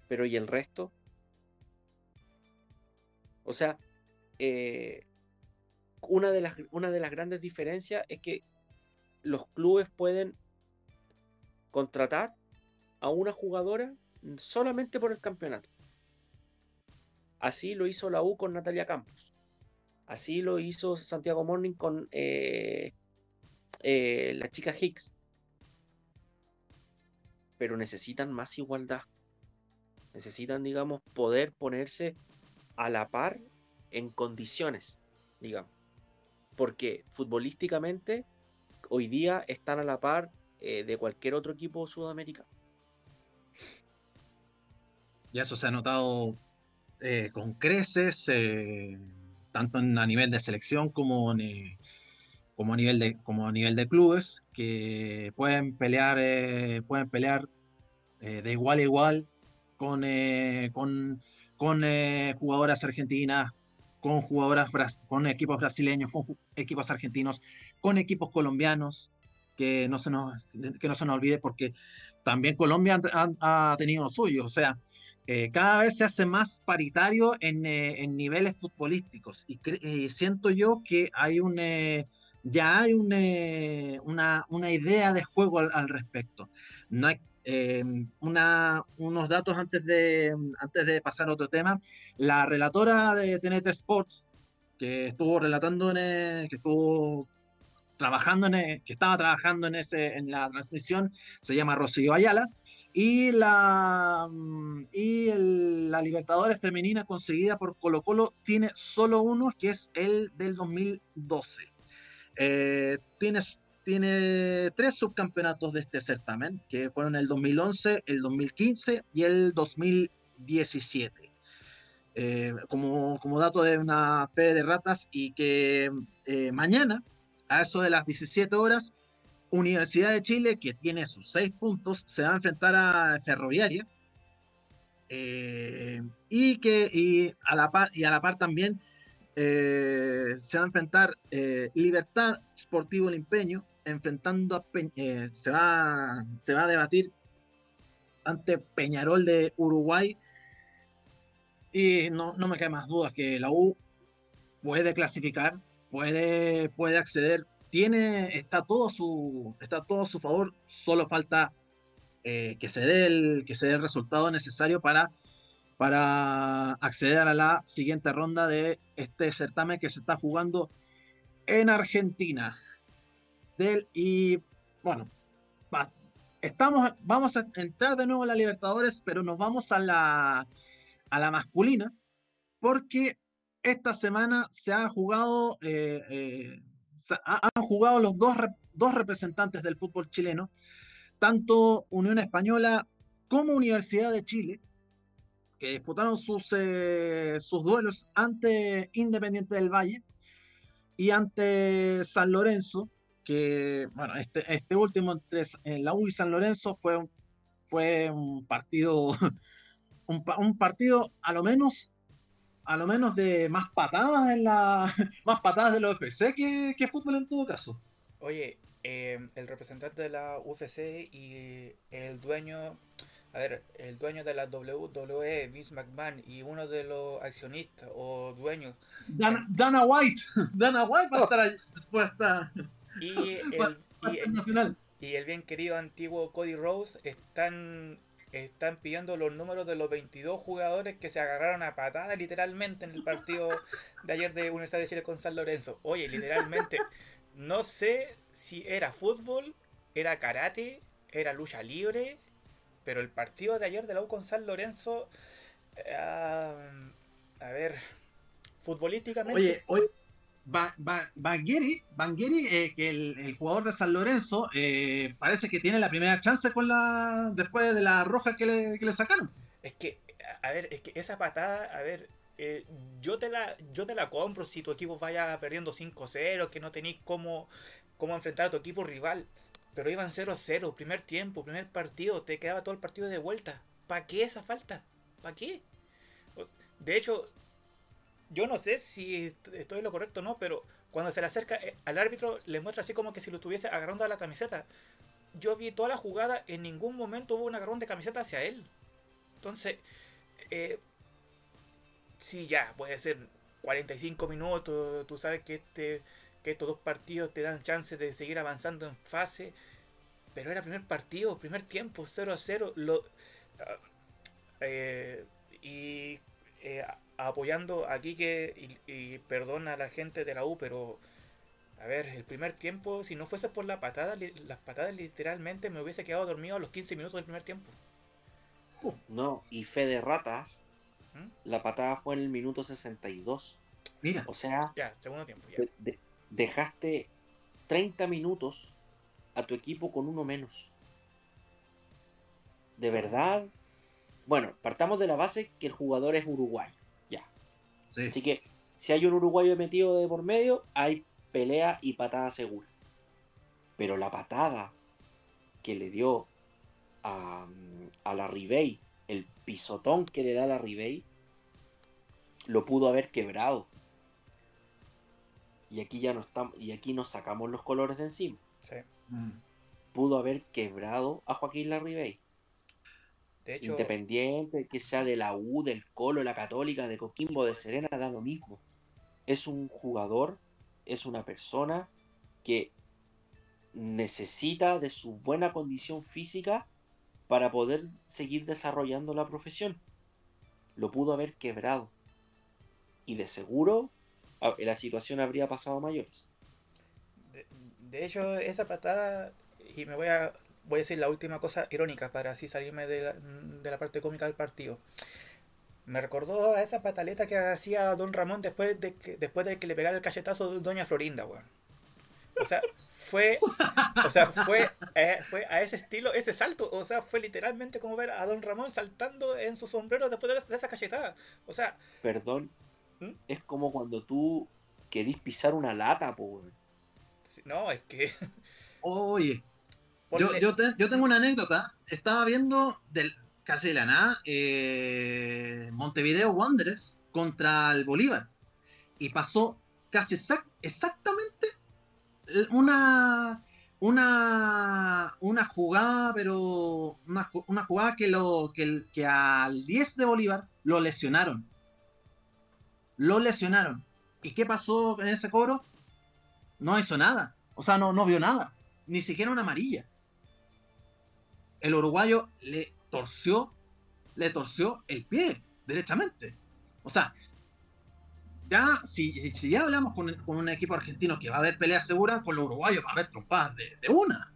Speaker 3: Pero ¿y el resto? O sea, eh, una, de las, una de las grandes diferencias es que los clubes pueden contratar a una jugadora solamente por el campeonato. Así lo hizo la U con Natalia Campos. Así lo hizo Santiago Morning con eh, eh, la chica Hicks. Pero necesitan más igualdad. Necesitan, digamos, poder ponerse a la par en condiciones, digamos. Porque futbolísticamente hoy día están a la par eh, de cualquier otro equipo sudamericano.
Speaker 1: Y eso se ha notado eh, con creces, eh, tanto a nivel de selección como, como, a nivel de, como a nivel de clubes, que pueden pelear, pueden pelear de igual a igual con, con, con jugadoras argentinas, con jugadoras con equipos brasileños, con equipos argentinos, con equipos colombianos, que no se nos, que no se nos olvide porque también Colombia ha, tenido lo suyo, o sea, eh, cada vez se hace más paritario en, en niveles futbolísticos y siento yo que hay un ya hay un, una, una, idea de juego al, respecto. No hay, una, unos datos antes de, antes de pasar a otro tema. La relatora de TNT Sports, que estuvo relatando, que estuvo trabajando en que estaba trabajando en, ese, en la transmisión, se llama Rocío Ayala. Y la, y la Libertadores femenina conseguida por Colo Colo tiene solo uno, que es el del 2012. Eh, tiene tiene tres subcampeonatos de este certamen, que fueron el 2011, el 2015 y el 2017. Eh, como, como, dato de una fe de ratas y que eh, mañana, a eso de las 17 horas, Universidad de Chile, que tiene sus seis puntos, se va a enfrentar a Ferroviaria. Eh, y que y a, la par, y a la par también se va a enfrentar Libertad Sportivo El Empeño enfrentando a eh, se, va, se va a debatir ante Peñarol de Uruguay. Y no, no me queda más dudas que la U puede clasificar, puede, puede acceder, tiene, está todo su, está todo a su favor, solo falta eh, que se dé el, que se dé el resultado necesario para, para acceder a la siguiente ronda de este certamen que se está jugando en Argentina. Del y bueno, estamos, vamos a entrar de nuevo a la Libertadores, pero nos vamos a la, a la masculina, porque esta semana se han jugado, eh, eh, han jugado los dos, dos representantes del fútbol chileno, tanto Unión Española como Universidad de Chile, que disputaron sus, eh, sus duelos ante Independiente del Valle. y ante San Lorenzo, que, bueno, este, este último entre en la U y San Lorenzo fue fue un partido, un partido a lo menos a lo menos de más patadas en la más patadas de la UFC que, que fútbol en todo caso.
Speaker 2: Oye, eh, el representante de la UFC y el dueño, a ver, el dueño de la WWE, Vince McMahon, y uno de los accionistas o dueños.
Speaker 1: Dana, Dana White, Dana White va a estar ahí,
Speaker 2: y el, y, el, y el bien querido antiguo Cody Rose están están pidiendo los números de los 22 jugadores que se agarraron a patada literalmente en el partido de ayer de Universidad de Chile con San Lorenzo. Oye, literalmente, no sé si era fútbol, era karate, era lucha libre, pero el partido de ayer de la U con San Lorenzo, eh, a ver, futbolísticamente...
Speaker 1: Oye, oye Bangueri, eh, que el, jugador de San Lorenzo, eh, parece que tiene la primera chance con la después de la roja que le, que le sacaron.
Speaker 2: Es que, a ver, es que esa patada, a ver, eh, yo, te la, yo te la compro si tu equipo vaya perdiendo 5-0, que no tenéis cómo, cómo enfrentar a tu equipo rival. Pero iban 0-0, primer tiempo, primer partido, te quedaba todo el partido de vuelta. ¿Para qué esa falta? ¿Para qué? De hecho, yo no sé si estoy lo correcto o no, pero cuando se le acerca eh, al árbitro le muestra así como que si lo estuviese agarrando a la camiseta. Yo vi toda la jugada, en ningún momento hubo un agarrón de camiseta hacia él. Entonces, eh, sí, ya, puede ser 45 minutos, tú sabes que, este, que estos dos partidos te dan chance de seguir avanzando en fase, pero era primer partido, primer tiempo, 0 a 0. Lo, ah, eh, y eh, apoyando aquí que y, perdona a la gente de la U, pero a ver, el primer tiempo, si no fuese por la patada, las patadas literalmente me hubiese quedado dormido a los 15 minutos del primer tiempo.
Speaker 3: No, y fe de ratas, ¿Mm? la patada fue en el minuto 62.
Speaker 1: Mira.
Speaker 3: O sea,
Speaker 2: ya, segundo tiempo.
Speaker 3: dejaste 30 minutos a tu equipo con uno menos. De verdad. Bueno, partamos de la base que el jugador es uruguayo. Así que si hay un uruguayo metido de por medio, hay pelea y patada segura. Pero la patada que le dio a, a la Ribey, el pisotón que le da a la Ribey, lo pudo haber quebrado. Y aquí ya no estamos, y aquí nos sacamos los colores de encima.
Speaker 2: Mm.
Speaker 3: Pudo haber quebrado a Joaquín Larribey. Independiente, que sea de la U, del Colo, la Católica, de Coquimbo, de Serena, da lo mismo. Es un jugador, es una persona que necesita de su buena condición física para poder seguir desarrollando la profesión. Lo pudo haber quebrado. Y de seguro la situación habría pasado a mayores.
Speaker 2: de hecho, esa patada, y me voy a voy a decir la última cosa irónica para así salirme de la, de la parte cómica del partido. Me recordó a esa pataleta que hacía Don Ramón después de que, después de que le pegara el cachetazo de Doña Florinda, weón. O sea, fue, o sea, fue, eh, fue a ese estilo, ese salto. O sea, fue literalmente como ver a Don Ramón saltando en su sombrero después de, esa cachetada. O sea.
Speaker 3: Perdón. ¿Mm? Es como cuando tú querís pisar una lata, po.
Speaker 2: no, es que.
Speaker 1: Oye, yo, yo, tengo una anécdota. Estaba viendo del, casi de la nada eh, Montevideo Wanderers contra el Bolívar. Y pasó casi exactamente una, una, una jugada, pero una, una jugada que, lo, que, que al 10 de Bolívar lo lesionaron. Lo lesionaron. ¿Y qué pasó en ese coro? No hizo nada. O sea, no, no vio nada. Ni siquiera una amarilla el uruguayo le torció, le torció el pie, derechamente. O sea, ya, si, si ya hablamos con, un equipo argentino que va a haber peleas seguras, con los uruguayos va a haber trompadas de, una.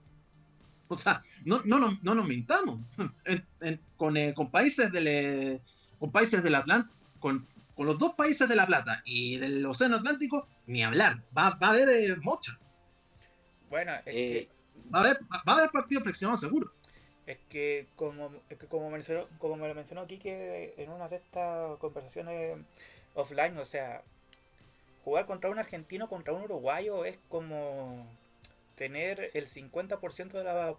Speaker 1: O sea, no, no, no, nos mintamos. con, eh, con, países del, eh, con países del Atlántico, con, los dos países de La Plata y del Océano Atlántico, ni hablar. Va, a haber eh, mocha.
Speaker 2: Bueno,
Speaker 1: va, a haber, va a haber partido flexionado seguro.
Speaker 2: Es que como, como, mencionó, como me lo mencionó aquí en una de estas conversaciones offline, o sea, jugar contra un argentino, contra un uruguayo, es como tener el 50% de las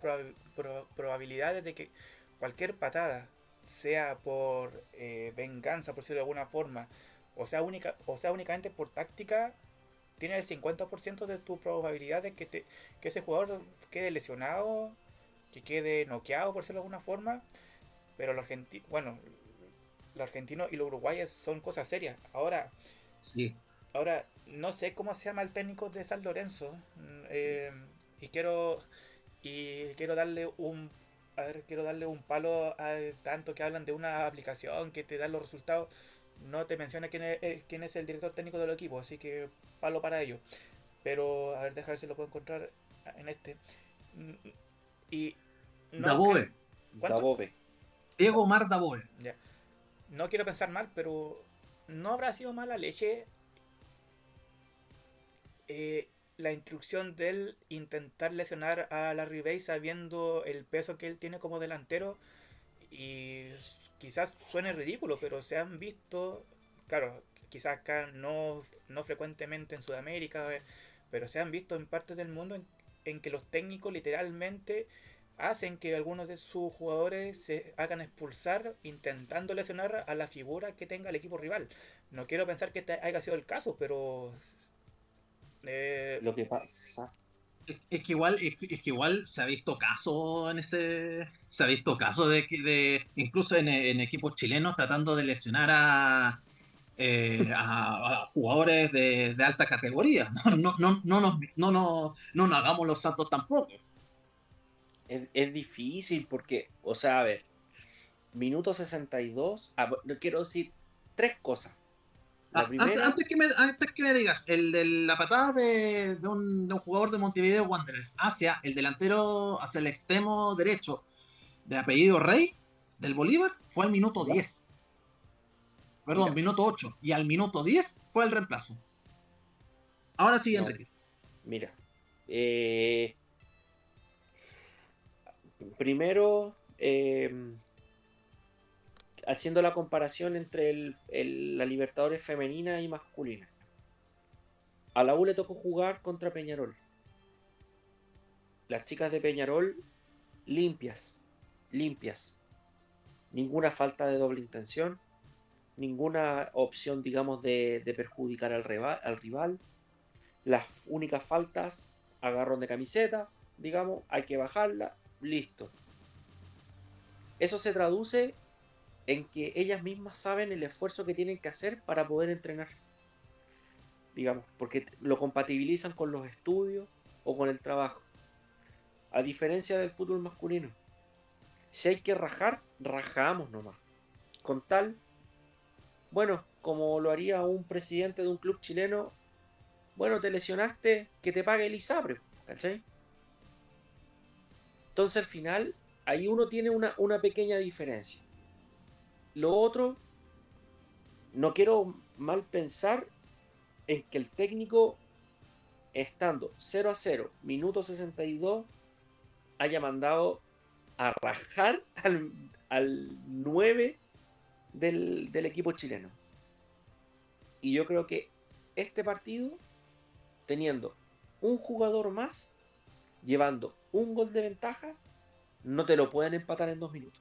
Speaker 2: probabilidades de que cualquier patada, sea por eh, venganza, por decirlo de alguna forma, o sea, única, o sea únicamente por táctica, tiene el 50% de tu probabilidad de que, te, que ese jugador quede lesionado, que quede noqueado, por decirlo de alguna forma. Pero los argentinos, bueno, los argentinos y los uruguayos son cosas serias. Ahora,
Speaker 1: sí.
Speaker 2: ahora no sé cómo se llama el técnico de San Lorenzo. Mm, eh, y quiero y quiero darle un a ver, quiero darle un palo a tanto que hablan de una aplicación que te da los resultados. No te menciona quién es, eh, quién es el director técnico del equipo, así que palo para ello. Pero, a ver, déjame ver si lo puedo encontrar en este. Mm, y.
Speaker 1: No Daboe.
Speaker 3: Daboe.
Speaker 1: Diego Mar Daboe.
Speaker 2: Ya. No quiero pensar mal, pero. ¿No habrá sido mala leche? Eh, la instrucción de él intentar lesionar a Larry Bay sabiendo el peso que él tiene como delantero y quizás suene ridículo, pero se han visto, claro, quizás acá no, no frecuentemente en Sudamérica, eh, pero se han visto en partes del mundo en, que los técnicos literalmente hacen que algunos de sus jugadores se hagan expulsar intentando lesionar a la figura que tenga el equipo rival. No quiero pensar que este haya sido el caso, pero
Speaker 3: eh, lo que pasa.
Speaker 1: Es, que igual, es, que igual se ha visto caso en ese. Se ha visto caso de que de, incluso en, equipos chilenos tratando de lesionar a, eh, a, jugadores de, alta categoría. No, no, no, nos, no, no, no nos hagamos los santos tampoco.
Speaker 3: Es, es difícil porque, o sea, a ver, minuto 62, ah, quiero decir tres cosas.
Speaker 1: Ah, antes, que me, antes que me digas, el de la patada de, un, jugador de Montevideo Wanderers hacia el delantero, hacia el extremo derecho de apellido Rey del Bolívar fue al minuto 10. Perdón, minuto 8. Y al minuto 10 fue el reemplazo. Ahora sí, Enrique.
Speaker 3: Mira. Eh, primero, eh, haciendo la comparación entre la Libertadores femenina y masculina. A la U le tocó jugar contra Peñarol. Las chicas de Peñarol limpias, limpias. Ninguna falta de doble intención, ninguna opción, digamos, de, perjudicar al rival, al rival. Las únicas faltas, agarrón de camiseta, digamos, hay que bajarla, listo. Eso se traduce en que ellas mismas saben el esfuerzo que tienen que hacer para poder entrenar. Digamos, porque lo compatibilizan con los estudios o con el trabajo. A diferencia del fútbol masculino. Si hay que rajar, rajamos nomás. Con tal, bueno, como lo haría un presidente de un club chileno, bueno, te lesionaste, que te pague el ISAPRE, ¿cachai? Entonces al final, ahí uno tiene una, una pequeña diferencia. Lo otro, no quiero mal pensar en que el técnico, estando 0 a 0, minuto 62, haya mandado a rajar al, 9 del, del equipo chileno. Y yo creo que este partido, teniendo un jugador más, llevando un gol de ventaja, no te lo pueden empatar en dos minutos.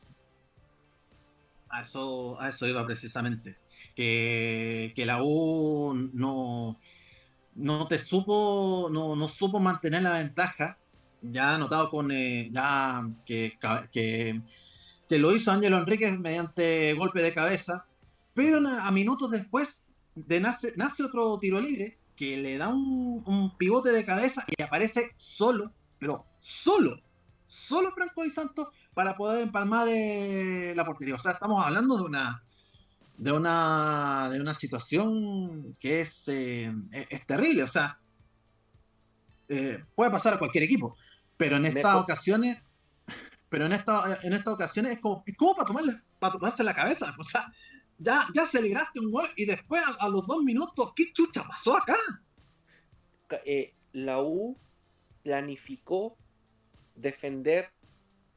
Speaker 1: A eso, a eso iba precisamente. Que, la U no, no te supo, no, no supo mantener la ventaja. Ya notado con eh, ya que, que, lo hizo Ángelo Enríquez mediante golpe de cabeza. Pero a minutos después de nace, nace otro tiro libre que le da un pivote de cabeza y aparece solo, pero solo, solo Franco Di Santos para poder empalmar eh, la portería. O sea, estamos hablando de una de una de una situación que es, eh, es, terrible. O sea, eh, puede pasar a cualquier equipo, pero en estas ocasiones, pero en esta en estas ocasiones es como, es como para tomarle para tomarse la cabeza. O sea, ya, ya celebraste un gol y después a, los dos minutos, ¿qué chucha pasó acá?
Speaker 3: la U planificó defender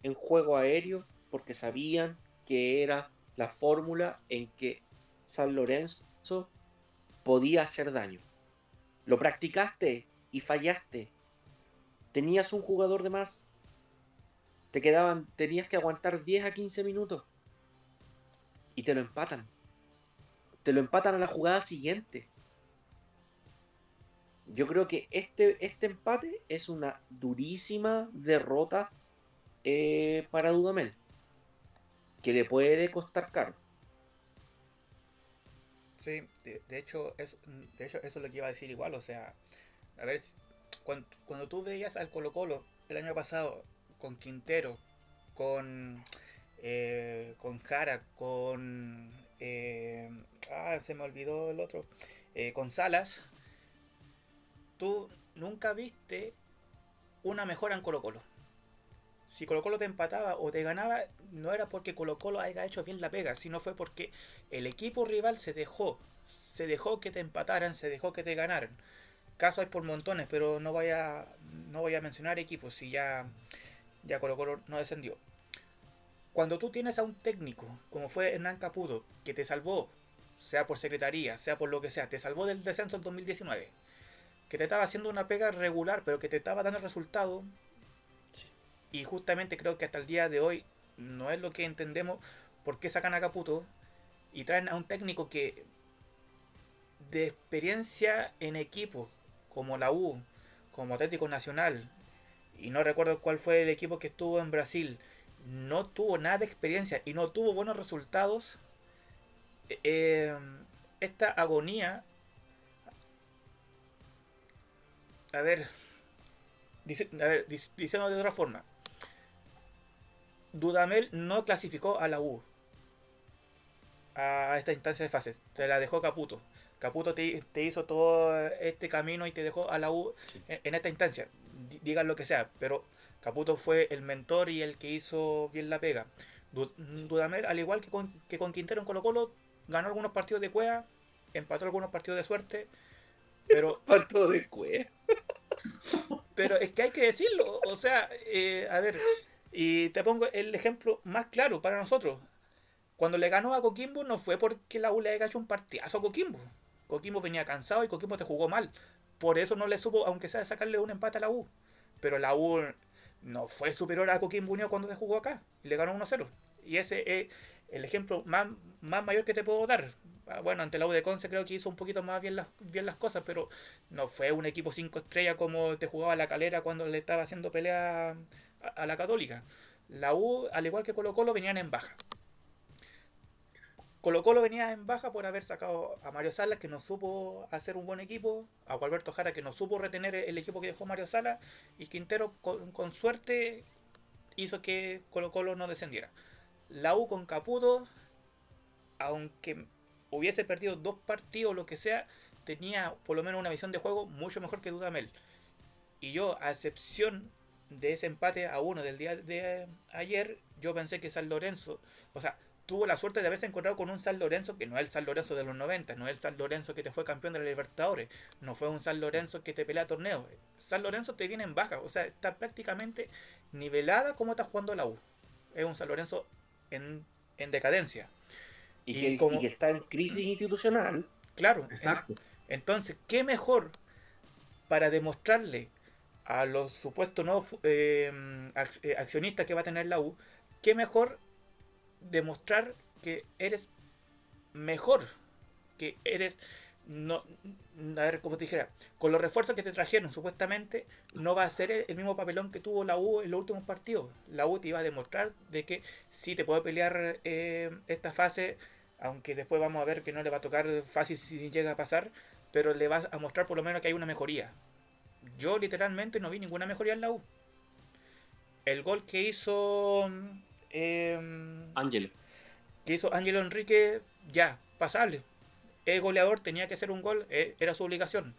Speaker 3: en juego aéreo porque sabían que era la fórmula en que San Lorenzo podía hacer daño. Lo practicaste y fallaste. Tenías un jugador de más. Te quedaban, tenías que aguantar 10 a 15 minutos. Y te lo empatan. Te lo empatan a la jugada siguiente. Yo creo que este, este empate es una durísima derrota eh, para Dudamel. Que le puede costar caro.
Speaker 2: Sí, de, hecho, es, de hecho, eso es lo que iba a decir igual. O sea, a ver, cuando, cuando tú veías al Colo Colo el año pasado con Quintero, con, eh, con Jara, con... Eh, ah, se me olvidó el otro. Eh, con Salas, tú nunca viste una mejora en Colo Colo. Si Colo Colo te empataba o te ganaba, no era porque Colo Colo haya hecho bien la pega, sino fue porque el equipo rival se dejó, se dejó que te empataran, se dejó que te ganaran. Casos hay por montones, pero no voy a, no voy a mencionar equipos si ya, ya Colo Colo no descendió. Cuando tú tienes a un técnico, como fue Hernán Caputo, que te salvó, sea por secretaría, sea por lo que sea, te salvó del descenso en 2019, que te estaba haciendo una pega regular, pero que te estaba dando el resultado, y justamente creo que hasta el día de hoy no es lo que entendemos por qué sacan a Caputo y traen a un técnico que de experiencia en equipo como la U, como Atlético Nacional, y no recuerdo cuál fue el equipo que estuvo en Brasil, no tuvo nada de experiencia y no tuvo buenos resultados, eh, esta agonía, a ver, dice, a ver, diciendo de otra forma, Dudamel no clasificó a la U a esta instancia de fases. Te la dejó Caputo. Caputo te, hizo todo este camino y te dejó a la U en, esta instancia. digan lo que sea, pero Caputo fue el mentor y el que hizo bien la pega. Dudamel, al igual que con, que con Quintero en Colo Colo, ganó algunos partidos de cuea, empató algunos partidos de suerte, pero...
Speaker 3: Partido de
Speaker 2: pero es que hay que decirlo, o sea, eh, a ver, y te pongo el ejemplo más claro para nosotros. Cuando le ganó a Coquimbo no fue porque la U le haya hecho un partidazo a Coquimbo. Coquimbo venía cansado y Coquimbo te jugó mal. Por eso no le supo, aunque sea sacarle un empate a la U. Pero la U no fue superior a Coquimbo Unido cuando se jugó acá. Y le ganó 1-0. Y ese es el ejemplo más, más mayor que te puedo dar. Ah, bueno, ante la U de Conce creo que hizo un poquito más bien las, bien las cosas, pero no fue un equipo 5 estrellas como te jugaba la calera cuando le estaba haciendo pelea a, la Católica. La U, al igual que Colo Colo, venían en baja. Colo Colo venía en baja por haber sacado a Mario Salas, que no supo hacer un buen equipo, a Alberto Jara, que no supo retener el equipo que dejó Mario Salas, y Quintero, con, suerte, hizo que Colo Colo no descendiera. La U con Caputo, aunque hubiese perdido dos partidos, lo que sea, tenía por lo menos una visión de juego mucho mejor que Dudamel. Y yo, a excepción de ese empate a uno del día de ayer, yo pensé que San Lorenzo, o sea, tuvo la suerte de haberse encontrado con un San Lorenzo que no es el San Lorenzo de los 90, no es el San Lorenzo que te fue campeón de la Libertadores, no fue un San Lorenzo que te pelea torneo. San Lorenzo te viene en baja, o sea, está prácticamente nivelada como está jugando la U. Es un San Lorenzo en, decadencia.
Speaker 3: Y, como, que está en crisis institucional.
Speaker 2: Claro, exacto. Entonces, ¿qué mejor para demostrarle a los supuestos nuevos eh, eh, accionistas que va a tener la U, qué mejor demostrar que eres mejor, que eres, no, a ver, como te dijera, con los refuerzos que te trajeron supuestamente, no va a ser el, mismo papelón que tuvo la U en los últimos partidos. La U te iba a demostrar de que sí te puede pelear eh, esta fase, aunque después vamos a ver que no le va a tocar fácil si llega a pasar, pero le va a mostrar por lo menos que hay una mejoría yo literalmente no vi ninguna mejoría en la U. El gol que hizo. Eh,
Speaker 3: Ángelo.
Speaker 2: Que hizo Ángelo Enrique, ya, pasable. El goleador tenía que hacer un gol, e, era su obligación.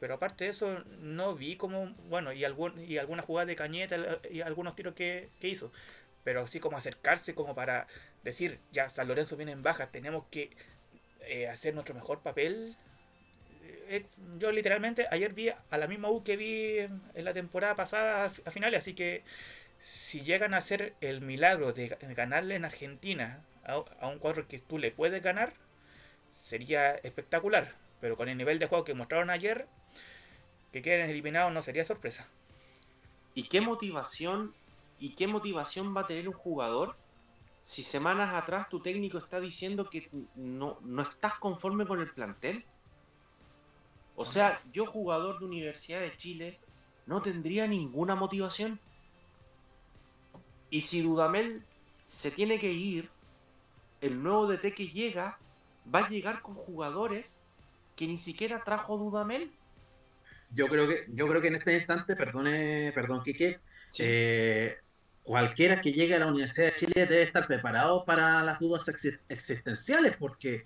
Speaker 2: Pero aparte de eso, no vi como. Bueno, y, algún, y alguna jugada de cañeta y algunos tiros que, hizo. Pero así como acercarse, como para decir, ya, San Lorenzo viene en baja, tenemos que eh, hacer nuestro mejor papel eh, yo literalmente ayer vi a la misma U que vi en la temporada pasada a finales, así que si llegan a hacer el milagro de ganarle en Argentina a, un cuadro que tú le puedes ganar, sería espectacular. Pero con el nivel de juego que mostraron ayer, que queden eliminados no sería sorpresa.
Speaker 3: ¿Y qué motivación y qué motivación va a tener un jugador si semanas atrás tu técnico está diciendo que no, no estás conforme con el plantel? O sea, yo jugador de Universidad de Chile no tendría ninguna motivación. Y si Dudamel se tiene que ir, el nuevo DT que llega va a llegar con jugadores que ni siquiera trajo Dudamel.
Speaker 1: Yo creo que, yo creo que en este instante, perdone, perdón, Kike, eh, cualquiera que llegue a la Universidad de Chile debe estar preparado para las dudas existenciales, porque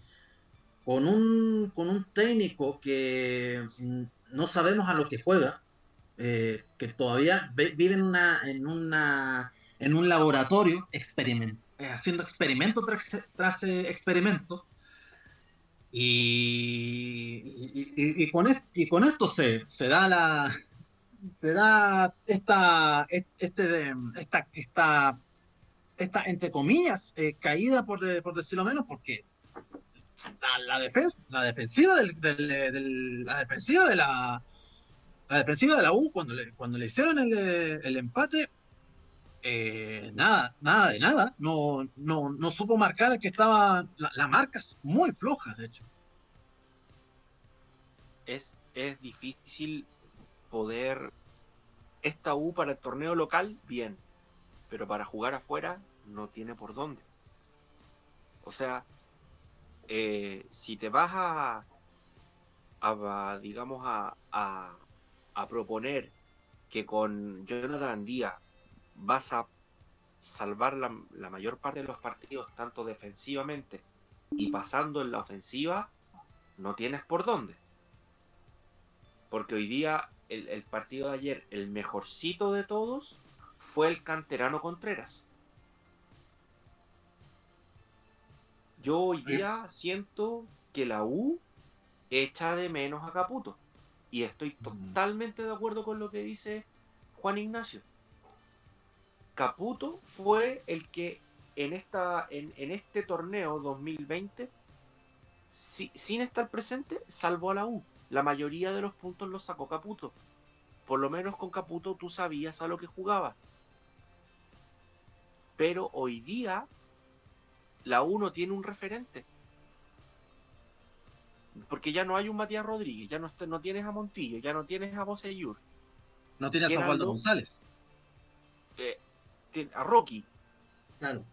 Speaker 1: con un, con un técnico que mm, no sabemos a lo que juega, eh, que todavía vive en, una, en, una, en un laboratorio experiment, eh, haciendo experimento tras, tras experimento, y, y, con, y con esto se, se da la se da esta este esta esta, esta entre comillas eh, caída por, por decirlo menos porque la, defensa la defensiva del, la defensiva de la la defensiva de la U cuando le, cuando le hicieron el, el empate eh, nada, nada de nada. No, no, no supo marcar que estaba. La, marca es muy floja, de hecho.
Speaker 3: Es, es difícil poder. Esta U para el torneo local, bien. Pero para jugar afuera, no tiene por dónde. O sea, eh, si te vas a, a digamos, a, a, a, proponer que con Jonathan Díaz vas a salvar la, mayor parte de los partidos, tanto defensivamente y pasando en la ofensiva, no tienes por dónde. Porque hoy día, el, el partido de ayer, el mejorcito de todos, fue el canterano Contreras. Yo hoy día siento que la U echa de menos a Caputo. Y estoy mm. totalmente de acuerdo con lo que dice Juan Ignacio. Caputo fue el que en, esta, en, este torneo 2020, sin estar presente, salvó a la U. La mayoría de los puntos los sacó Caputo. Por lo menos con Caputo tú sabías a lo que jugaba. Pero hoy día la U no tiene un referente. Porque ya no hay un Matías Rodríguez, ya no, no tienes a Montillo, ya no tienes a Boseyur.
Speaker 1: No tienes a Osvaldo González.
Speaker 3: Eh, a Rocky. Claro.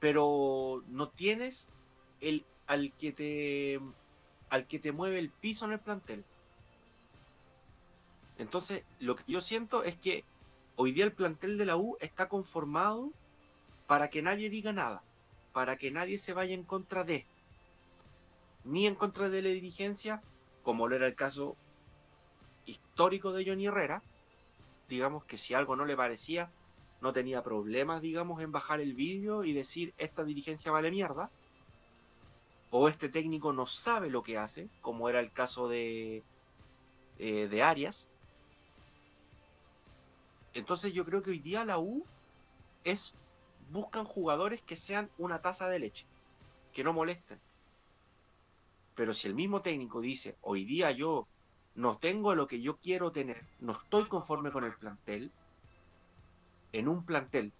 Speaker 3: Pero no tienes el al que te al que te mueve el piso en el plantel. Entonces, lo que yo siento es que hoy día el plantel de la U está conformado para que nadie diga nada, para que nadie se vaya en contra de, ni en contra de la dirigencia, como lo era el caso histórico de Johnny Herrera, digamos que si algo no le parecía, no tenía problemas, digamos, en bajar el vídeo y decir esta dirigencia vale mierda. O este técnico no sabe lo que hace, como era el caso de, eh, de Arias. Entonces yo creo que hoy día la U es buscan jugadores que sean una taza de leche, que no molesten. Pero si el mismo técnico dice, hoy día yo no tengo lo que yo quiero tener, no estoy conforme con el plantel, en un plantel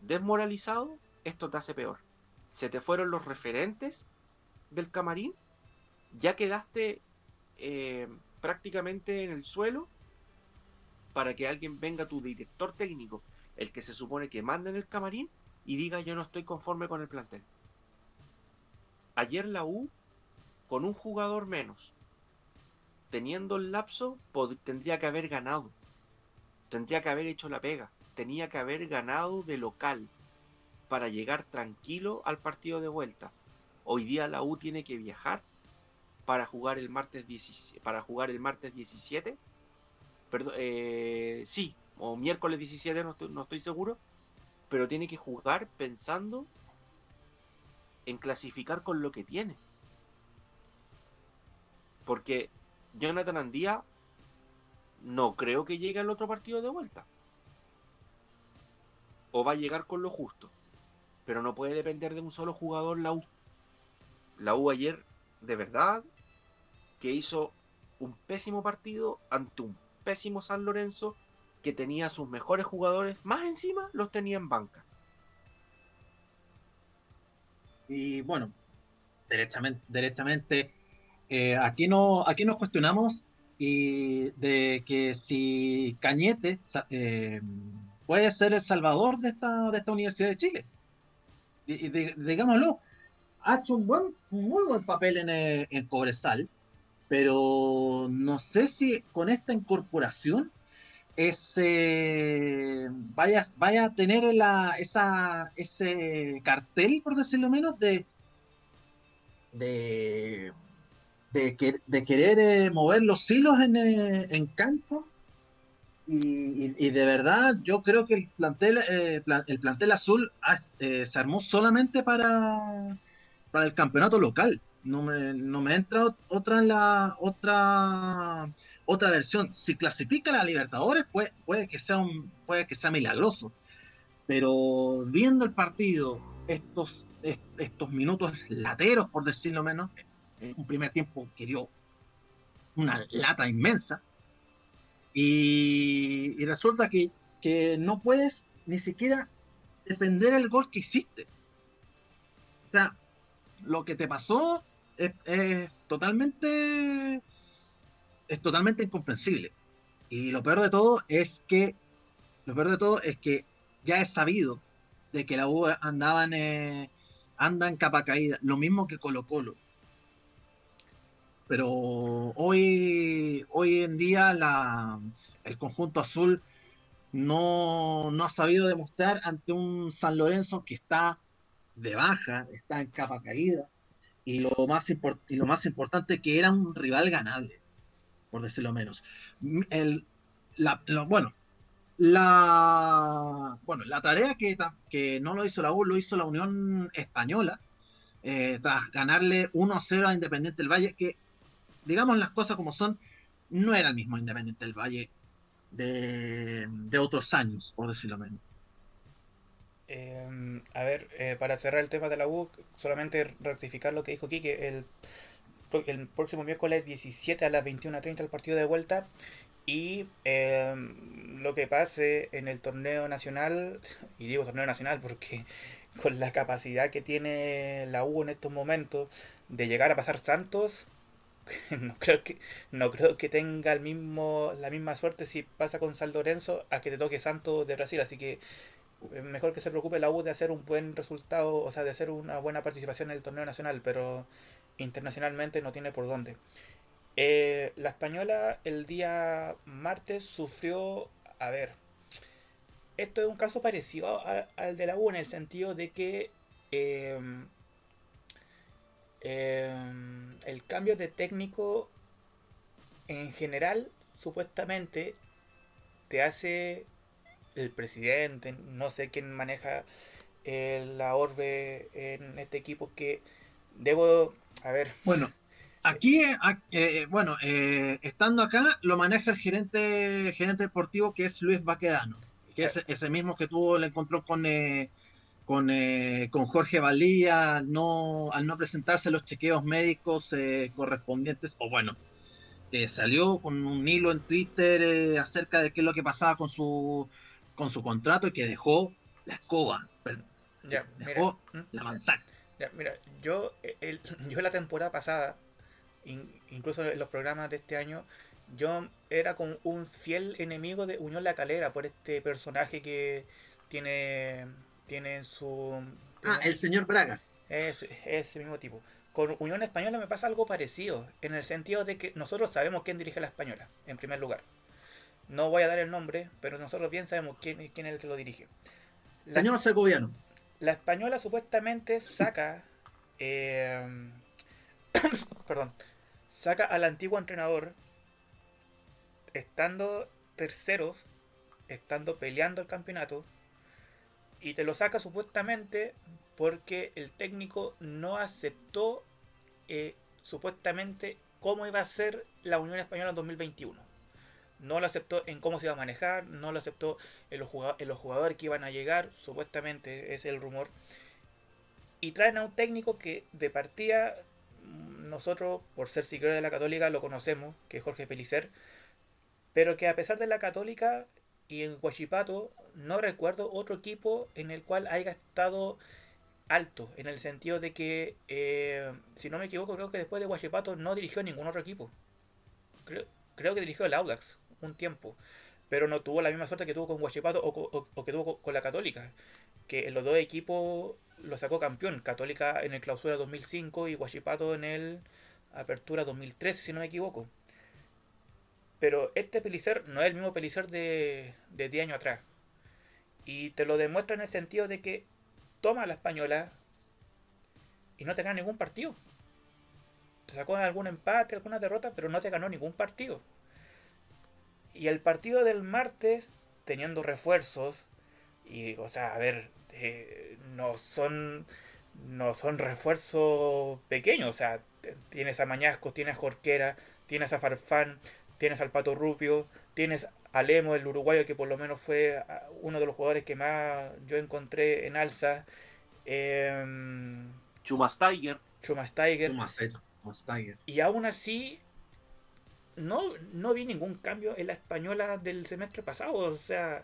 Speaker 3: desmoralizado, esto te hace peor. Se te fueron los referentes del camarín, ya quedaste eh, prácticamente en el suelo para que alguien venga, tu director técnico, el que se supone que manda en el camarín, y diga yo no estoy conforme con el plantel. Ayer la U, con un jugador menos, teniendo el lapso, tendría que haber ganado tendría que haber hecho la pega, tenía que haber ganado de local para llegar tranquilo al partido de vuelta. Hoy día la U tiene que viajar para jugar el martes 17, para jugar el martes 17. Perdón, eh, sí, o miércoles 17, no estoy, no estoy seguro, pero tiene que jugar pensando en clasificar con lo que tiene. Porque Jonathan Andía no creo que llegue al otro partido de vuelta. O va a llegar con lo justo. Pero no puede depender de un solo jugador la U. La U ayer de verdad que hizo un pésimo partido ante un pésimo San Lorenzo que tenía sus mejores jugadores, más encima los tenía en banca.
Speaker 1: Y bueno, derechamente, derechamente eh, aquí, no, aquí nos cuestionamos y de que si Cañete eh, puede ser el salvador de esta, de esta Universidad de Chile. Y, digámoslo, ha hecho un buen, muy buen papel en, eh, en Cobresal, pero no sé si con esta incorporación ese vaya, vaya a tener la, esa, ese cartel, por decirlo menos, de, de, de, querer eh, mover los hilos en, eh, en campo. Y, de verdad, yo creo que el plantel, eh, el plantel azul ah, se armó solamente para, para el campeonato local. No me, no me entra otra la otra otra versión. Si clasifica la Libertadores, puede, puede, que sea un, puede que sea milagroso. Pero viendo el partido, estos, estos minutos lateros, por decirlo menos, un primer tiempo que dio una lata inmensa. Y, resulta que, que, no puedes ni siquiera defender el gol que hiciste. O sea, lo que te pasó es, totalmente es totalmente incomprensible. Y lo peor de todo es que, lo peor de todo es que ya es sabido de que la U andaban, eh, anda en capa caída, lo mismo que Colo Colo. Pero hoy, hoy en día el conjunto azul no, no ha sabido demostrar ante un San Lorenzo que está de baja, está en capa caída. Y lo más, y lo más importante que era un rival ganable por decirlo menos. El, bueno, la, bueno, la tarea que, que no lo hizo la U, lo hizo la Unión Española, eh, tras ganarle 1 0 a Independiente del Valle, que, digamos las cosas como son, no era el mismo Independiente del Valle de, de otros años, por decirlo menos.
Speaker 2: Em, a ver, eh, para cerrar el tema de la U, solamente rectificar lo que dijo Kike, el el próximo miércoles 17 a las 21.30 el partido de vuelta. Y em, lo que pase en el torneo nacional, y digo torneo nacional porque con la capacidad que tiene la U en estos momentos de llegar a pasar Santos, no creo que, no creo que tenga el mismo, la misma suerte si pasa con San Lorenzo a que te toque Santos de Brasil. Así que eh, mejor que se preocupe la U de hacer un buen resultado, o sea, de hacer una buena participación en el torneo nacional, pero internacionalmente no tiene por dónde. Eh, la española el día martes sufrió, a ver, esto es un caso parecido al de la U en el sentido de que em, em, el cambio de técnico en general supuestamente te hace el presidente, no sé quién maneja eh, la orbe en este equipo que debo a ver.
Speaker 1: Bueno, aquí, eh, eh, bueno, eh, estando acá, lo maneja el gerente, gerente deportivo que es Luis Baquedano, que es ese mismo que tuvo el encontró con, con, con Jorge Valía al no, al no presentarse los chequeos médicos correspondientes, o bueno, salió con un hilo en Twitter acerca de qué es lo que pasaba con su, con su contrato y que dejó la escoba, dejó ¿Mm? la manzana
Speaker 2: mira, yo, el, yo la temporada pasada, incluso en los programas de este año, yo era como un fiel enemigo de Unión La Calera por este personaje que tiene, tiene su...
Speaker 1: Ah, el señor Bragas.
Speaker 2: Es, ese mismo tipo. Con Unión Española me pasa algo parecido, en el sentido de que nosotros sabemos quién dirige la Española, en primer lugar. No voy a dar el nombre, pero nosotros bien sabemos quién, quién es el que lo dirige.
Speaker 1: Señor Segoviano
Speaker 2: la española supuestamente saca. Eh, perdón. Saca al antiguo entrenador. Estando terceros. Estando peleando el campeonato. Y te lo saca supuestamente porque el técnico no aceptó eh, supuestamente cómo iba a ser la Unión Española en 2021 no lo aceptó en cómo se iba a manejar, no lo aceptó en los, jugadores, que iban a llegar, supuestamente es el rumor. Y traen a un técnico que de partida nosotros, por ser seguidores de la Católica, lo conocemos, que es Jorge Pelicer, pero que a pesar de la Católica y en Huachipato, no recuerdo otro equipo en el cual haya estado alto, en el sentido de que, eh, si no me equivoco, creo que después de Huachipato no dirigió ningún otro equipo. Creo, creo que dirigió el Audax un tiempo, pero no tuvo la misma suerte que tuvo con Huachipato o, que tuvo con la Católica, que en los dos equipos lo sacó campeón, Católica en el clausura 2005 y Huachipato en el apertura 2013, si no me equivoco. Pero este Pelicer no es el mismo Pelicer de, de 10 años atrás. Y te lo demuestra en el sentido de que toma la española y no te gana ningún partido. Te sacó algún empate, alguna derrota, pero no te ganó ningún partido. Y el partido del martes, teniendo refuerzos, y o sea, a ver, eh, no son no son refuerzos pequeños, o sea, tienes a Mañasco, tienes a Jorquera, tienes a Farfán, tienes al Pato Rupio, tienes a Lemo, el uruguayo, que por lo menos fue ah, uno de los jugadores que más yo encontré en alza. Eh,
Speaker 3: Chumas Tiger.
Speaker 2: Chumas Tiger. Y aún así, no, no vi ningún cambio en la española del semestre pasado. O sea,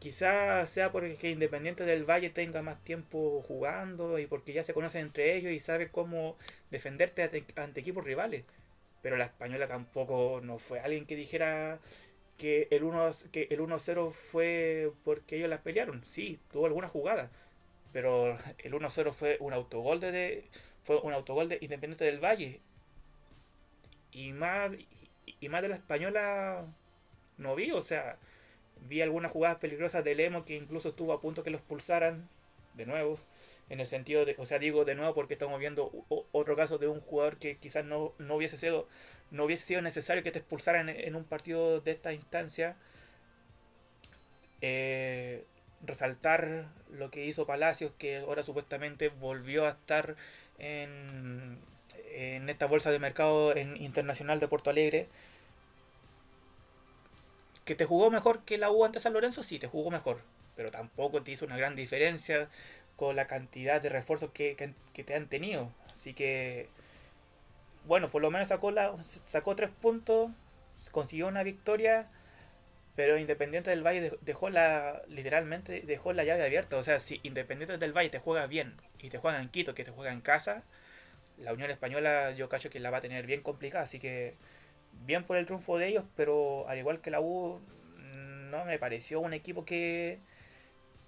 Speaker 2: quizás sea porque Independiente del Valle tenga más tiempo jugando y porque ya se conocen entre ellos y sabe cómo defenderte ante equipos rivales pero la española tampoco no fue alguien que dijera que el 1 que el 1-0 fue porque ellos las pelearon. Sí, tuvo alguna jugada, pero el 1-0 fue un autogol de, fue un autogol de Independiente del Valle. Y más y, más de la española no vi, o sea, vi algunas jugadas peligrosas de Lemo que incluso estuvo a punto que los pulsaran de nuevo en el sentido de, o sea, digo de nuevo porque estamos viendo otro caso de un jugador que quizás no, no hubiese sido no hubiese sido necesario que te expulsaran en, un partido de esta instancia. Eh, resaltar lo que hizo Palacios, que ahora supuestamente volvió a estar en, en esta bolsa de mercado en, internacional de Porto Alegre. Que te jugó mejor que la U ante San Lorenzo, sí, te jugó mejor, pero tampoco te hizo una gran diferencia con la cantidad de refuerzos que, te han tenido. Así que, bueno, por lo menos sacó, la, tres puntos, consiguió una victoria, pero Independiente del Valle dejó la, literalmente dejó la llave abierta. O sea, si Independiente del Valle te juega bien y te juega en Quito, que te juega en casa, la Unión Española yo cacho que la va a tener bien complicada. Así que, bien por el triunfo de ellos, pero al igual que la U, no me pareció un equipo que,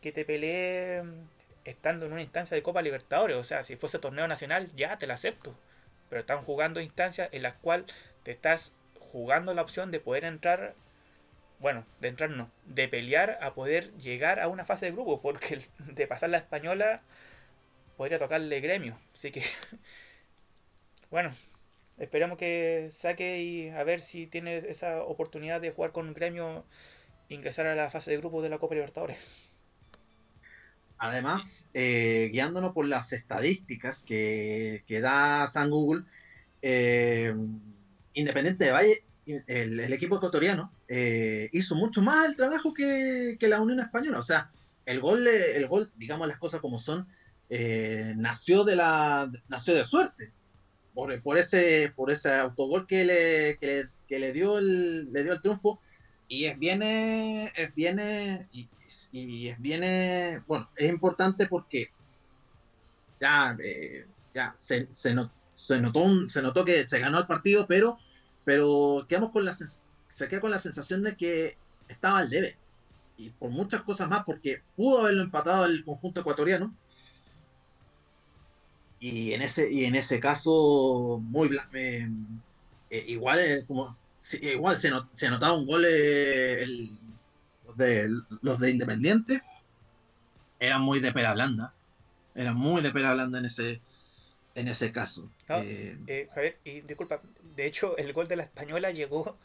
Speaker 2: que te pelee estando en una instancia de Copa Libertadores. O sea, si fuese torneo nacional, ya te lo acepto. Pero están jugando instancias en las cuales te estás jugando la opción de poder entrar. Bueno, de entrar no, de pelear a poder llegar a una fase de grupo, porque de pasar la española podría tocarle gremio. Así que, bueno, esperamos que saque y a ver si tiene esa oportunidad de jugar con gremio, ingresar a la fase de grupo de la Copa Libertadores.
Speaker 1: Además, eh, guiándonos por las estadísticas que, da San Google, eh, Independiente de Valle, el, equipo ecuatoriano, eh, hizo mucho más el trabajo que, la Unión Española. O sea, el gol, el gol digamos las cosas como son, nació, de la, nació de suerte. Por, por, ese, por ese autogol que le, que le, dio, el, le dio el triunfo. Y es viene, es viene, y es bien, bueno, es importante porque ya, eh, ya se, se, notó se notó que se ganó el partido, pero, pero quedamos con la, se queda con la sensación de que estaba al debe. Y por muchas cosas más, porque pudo haberlo empatado el conjunto ecuatoriano. Y en ese, y en ese caso, muy eh, eh, igual, como, igual se, se notaba un gol el, de los de Independiente eran muy de pera blanda. Eran muy de pera blanda en ese, en ese caso.
Speaker 2: Eh, eh, Javier, y disculpa, de hecho el gol de la Española llegó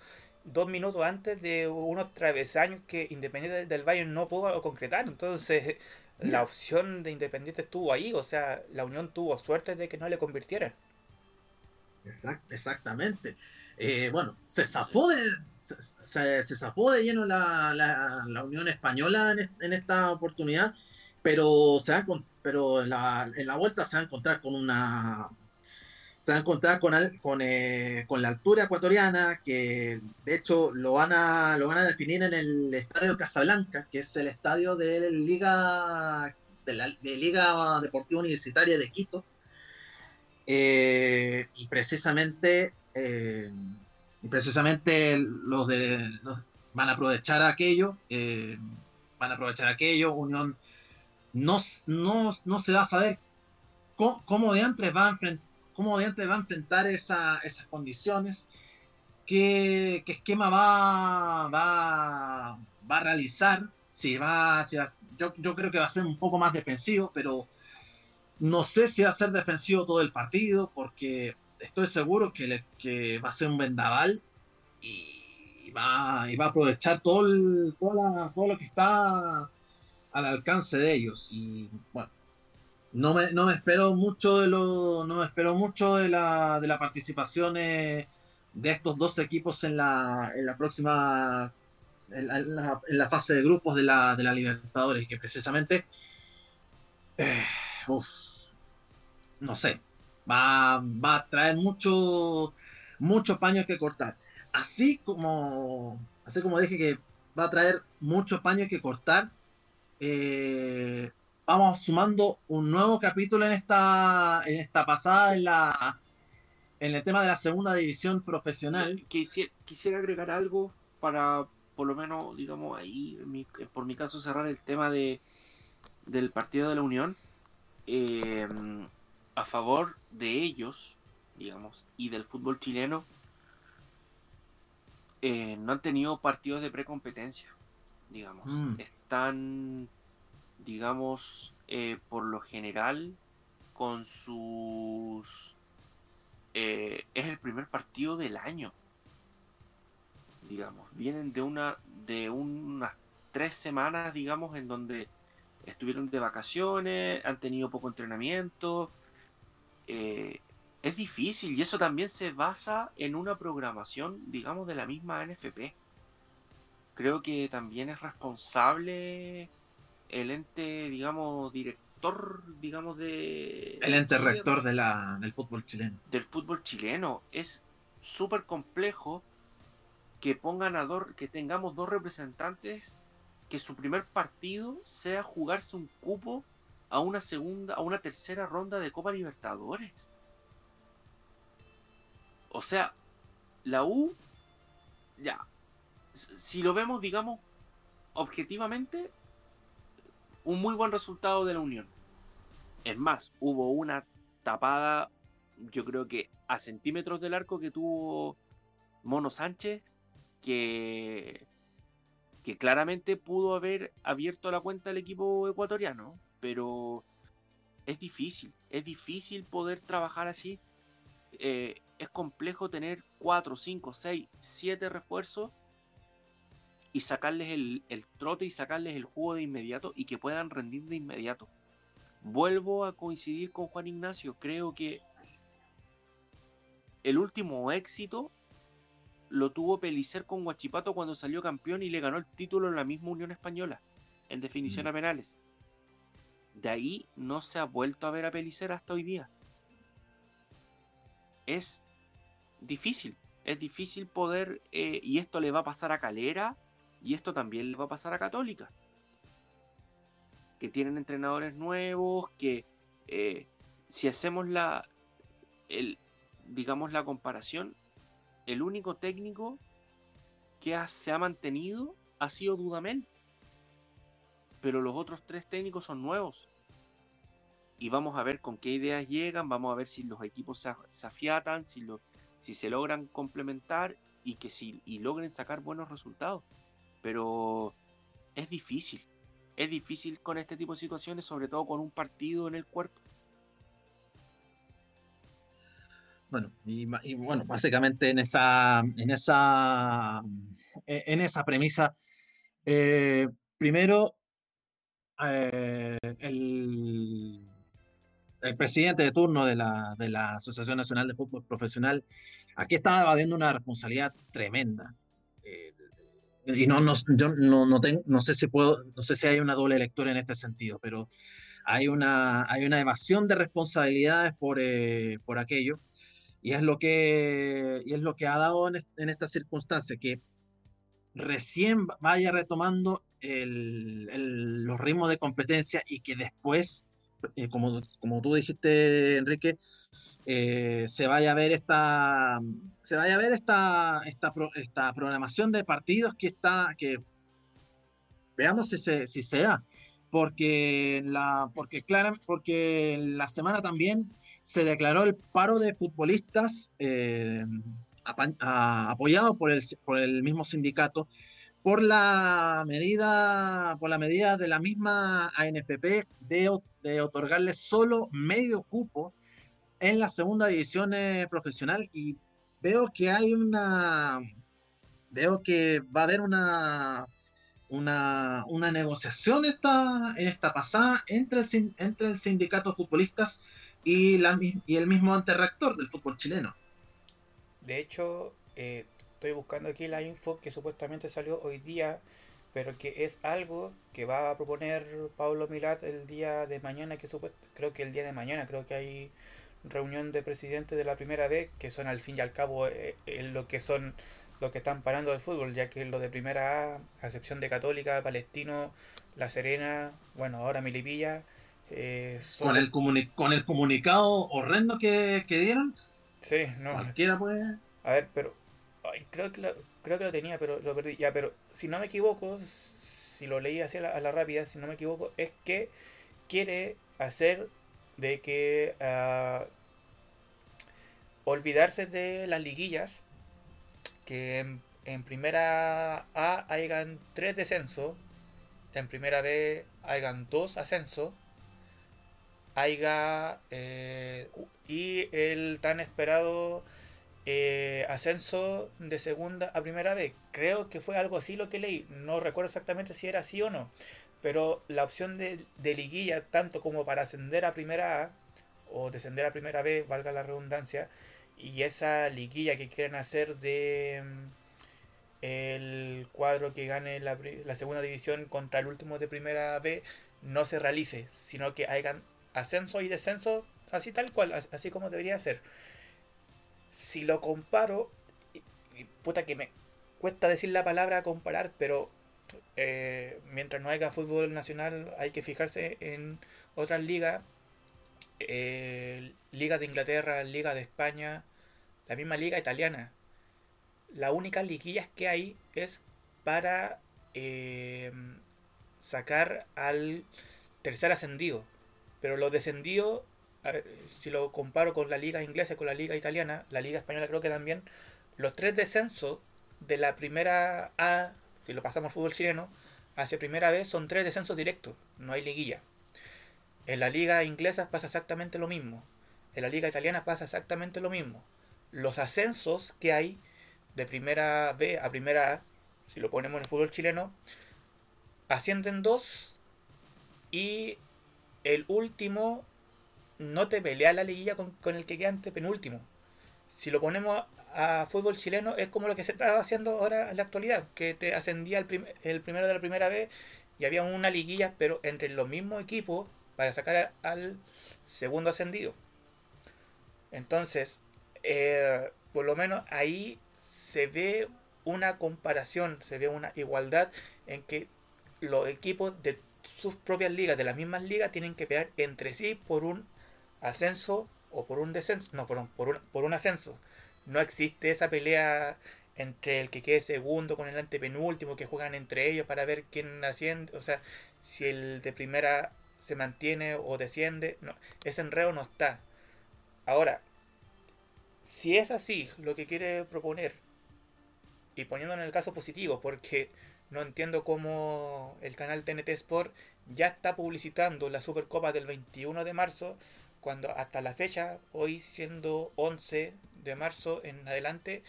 Speaker 2: dos minutos antes de unos travesaños que Independiente del Valle no pudo concretar. Entonces la opción de Independiente estuvo ahí, o sea, la Unión tuvo suerte de que no le convirtieran.
Speaker 1: exactamente. Eh, bueno, se zafó de, se, se zafó de lleno la, la, Unión Española en, esta oportunidad, pero, se pero en, la, en la vuelta se va a encontrar con una se va a encontrar con, con, eh, con, la altura ecuatoriana, que de hecho lo van, a, lo van a definir en el estadio Casablanca, que es el estadio de la Liga, de la Liga Deportiva Universitaria de Quito. Eh, y precisamente, eh, y precisamente los de van a aprovechar aquello, van a aprovechar aquello, Unión no, no, no se va a saber cómo, cómo de antes va a enfrentar cómo va a enfrentar esas condiciones, qué, esquema va, va, va, a realizar, si va, si yo, yo, creo que va a ser un poco más defensivo, pero no sé si va a ser defensivo todo el partido, porque estoy seguro que, que va a ser un vendaval y va, y va a aprovechar todo, todo lo que está al alcance de ellos. Y bueno, no me, no me espero mucho de lo, no me espero mucho de la, de la participación de estos dos equipos en la, en la próxima en la, fase de grupos de la, de la Libertadores, que precisamente eh, no sé, va, va a traer mucho, muchos paños que cortar. Así como, así como dije que va a traer muchos paños que cortar, eh, vamos sumando un nuevo capítulo en esta, en esta pasada en la en el tema de la segunda división profesional.
Speaker 3: Quisiera, quisiera agregar algo para por lo menos, digamos, ahí, por mi caso, cerrar el tema de del partido de la Unión. Eh, a favor de ellos, digamos, y del fútbol chileno, eh, no han tenido partidos de precompetencia, digamos. Mm. Están digamos, eh, por lo general, con sus... Eh, es el primer partido del año, digamos. Vienen de una de unas tres semanas, digamos, en donde estuvieron de vacaciones, han tenido poco entrenamiento. Eh, es difícil y eso también se basa en una programación, digamos, de la misma NFP. Creo que también es responsable el ente, digamos, director, digamos, de...
Speaker 1: El ente rector de la, del fútbol chileno.
Speaker 3: Del fútbol chileno. Es súper complejo que pongan a dos, que tengamos dos representantes que su primer partido sea jugarse un cupo a una segunda, a una tercera ronda de Copa Libertadores. O sea, la U, ya, si lo vemos, digamos, objetivamente, un muy buen resultado de la Unión. Es más, hubo una tapada, yo creo que a centímetros del arco que tuvo Mono Sánchez, que, que claramente pudo haber abierto la cuenta al equipo ecuatoriano, pero es difícil, es difícil poder trabajar así. Eh, es complejo tener 4, 5, 6, 7 refuerzos y sacarles el, trote y sacarles el jugo de inmediato y que puedan rendir de inmediato. Vuelvo a coincidir con Juan Ignacio, creo que el último éxito lo tuvo Pelicer con Guachipato cuando salió campeón y le ganó el título en la misma Unión Española, en definición mm. a penales. De ahí no se ha vuelto a ver a Pelicer hasta hoy día. Es difícil, es difícil poder, eh, y esto le va a pasar a Calera, y esto también le va a pasar a Católica. Que tienen entrenadores nuevos, que eh, si hacemos la, el, digamos la comparación, el único técnico que se ha mantenido ha sido Dudamel. Pero los otros tres técnicos son nuevos. Y vamos a ver con qué ideas llegan, vamos a ver si los equipos se, afiatan, si, lo, si se logran complementar y que si y logren sacar buenos resultados pero es difícil. Es difícil con este tipo de situaciones, sobre todo con un partido en el cuerpo.
Speaker 1: Bueno, y, bueno, básicamente en esa, en esa, en esa premisa, eh, primero, eh, el, el, presidente de turno de la, de la Asociación Nacional de Fútbol Profesional, aquí está evadiendo una responsabilidad tremenda y no, no, yo no, no, tengo, no sé si puedo, no sé si hay una doble lectura en este sentido, pero hay una, hay una evasión de responsabilidades por, eh, por aquello. Y es lo que, y es lo que ha dado en, esta circunstancia, que recién vaya retomando el, los ritmos de competencia y que después, eh, como, como tú dijiste, Enrique, eh, se vaya a ver esta se vaya a ver esta, esta, esta programación de partidos que está que veamos si se, si se da porque la porque claro porque la semana también se declaró el paro de futbolistas eh, apoyado por el, por el mismo sindicato por la medida por la medida de la misma ANFP de, de otorgarle solo medio cupo en la segunda división profesional y veo que hay una veo que va a haber una una, una negociación esta, en esta pasada entre el, entre el sindicato de futbolistas y, la, y el mismo anterreactor del fútbol chileno.
Speaker 2: De hecho, eh, estoy buscando aquí la info que supuestamente salió hoy día, pero que es algo que va a proponer Pablo Milat el día de mañana, que creo que el día de mañana, creo que hay reunión de presidentes de la primera vez, que son al fin y al cabo eh, eh, lo que son los que están parando el fútbol, ya que lo de primera A, a excepción de Católica, Palestino, La Serena, bueno, ahora Milipilla.
Speaker 1: Eh, con, el con el comunicado horrendo que, dieron.
Speaker 2: Sí, no.
Speaker 1: Cualquiera puede.
Speaker 2: A ver, pero. Creo, que lo, creo que lo tenía, pero lo perdí. Ya, pero si no me equivoco, si lo leí así a la, rápida, si no me equivoco, es que quiere hacer de que. Uh, olvidarse de las liguillas que en, primera A hayan tres descensos, en primera B hayan dos ascensos, haya eh, y el tan esperado eh, ascenso de segunda a primera B. Creo que fue algo así lo que leí, no recuerdo exactamente si era así o no, pero la opción de, liguilla, tanto como para ascender a primera A o descender a primera B, valga la redundancia, y esa liguilla que quieren hacer de mm, el cuadro que gane la, segunda división contra el último de primera B no se realice, sino que hagan ascenso y descenso así tal cual, así como debería ser. Si lo comparo, puta que me cuesta decir la palabra comparar, pero eh, mientras no haya fútbol nacional hay que fijarse en otras ligas eh, Liga de Inglaterra, Liga de España, la misma Liga Italiana. La única liguillas que hay es para eh, sacar al tercer ascendido. Pero los descendidos, si lo comparo con la liga inglesa y con la liga italiana, la liga española creo que también, los tres descensos de la primera A, si lo pasamos al fútbol chileno, hacia primera vez son tres descensos directos, no hay liguilla. En la liga inglesa pasa exactamente lo mismo. En la liga italiana pasa exactamente lo mismo. Los ascensos que hay de primera B a primera A, si lo ponemos en el fútbol chileno, ascienden dos y el último no te pelea la liguilla con, el que queda ante penúltimo. Si lo ponemos a, fútbol chileno es como lo que se está haciendo ahora en la actualidad, que te ascendía el, el primero de la primera vez y había una liguilla, pero entre los mismos equipos para sacar al segundo ascendido. Entonces, eh, por lo menos ahí se ve una comparación, se ve una igualdad en que los equipos de sus propias ligas, de las mismas ligas, tienen que pelear entre sí por un ascenso o por un descenso, no, por un, por un, por un ascenso. No existe esa pelea entre el que quede segundo con el antepenúltimo, que juegan entre ellos para ver quién asciende, o sea, si el de primera se mantiene o desciende. No, ese enredo no está. Ahora, si es así lo que quiere proponer, y poniendo en el caso positivo, porque no entiendo cómo el canal TNT Sport ya está publicitando la Supercopa del 21 de marzo, cuando hasta la fecha, hoy siendo 11 de marzo en adelante,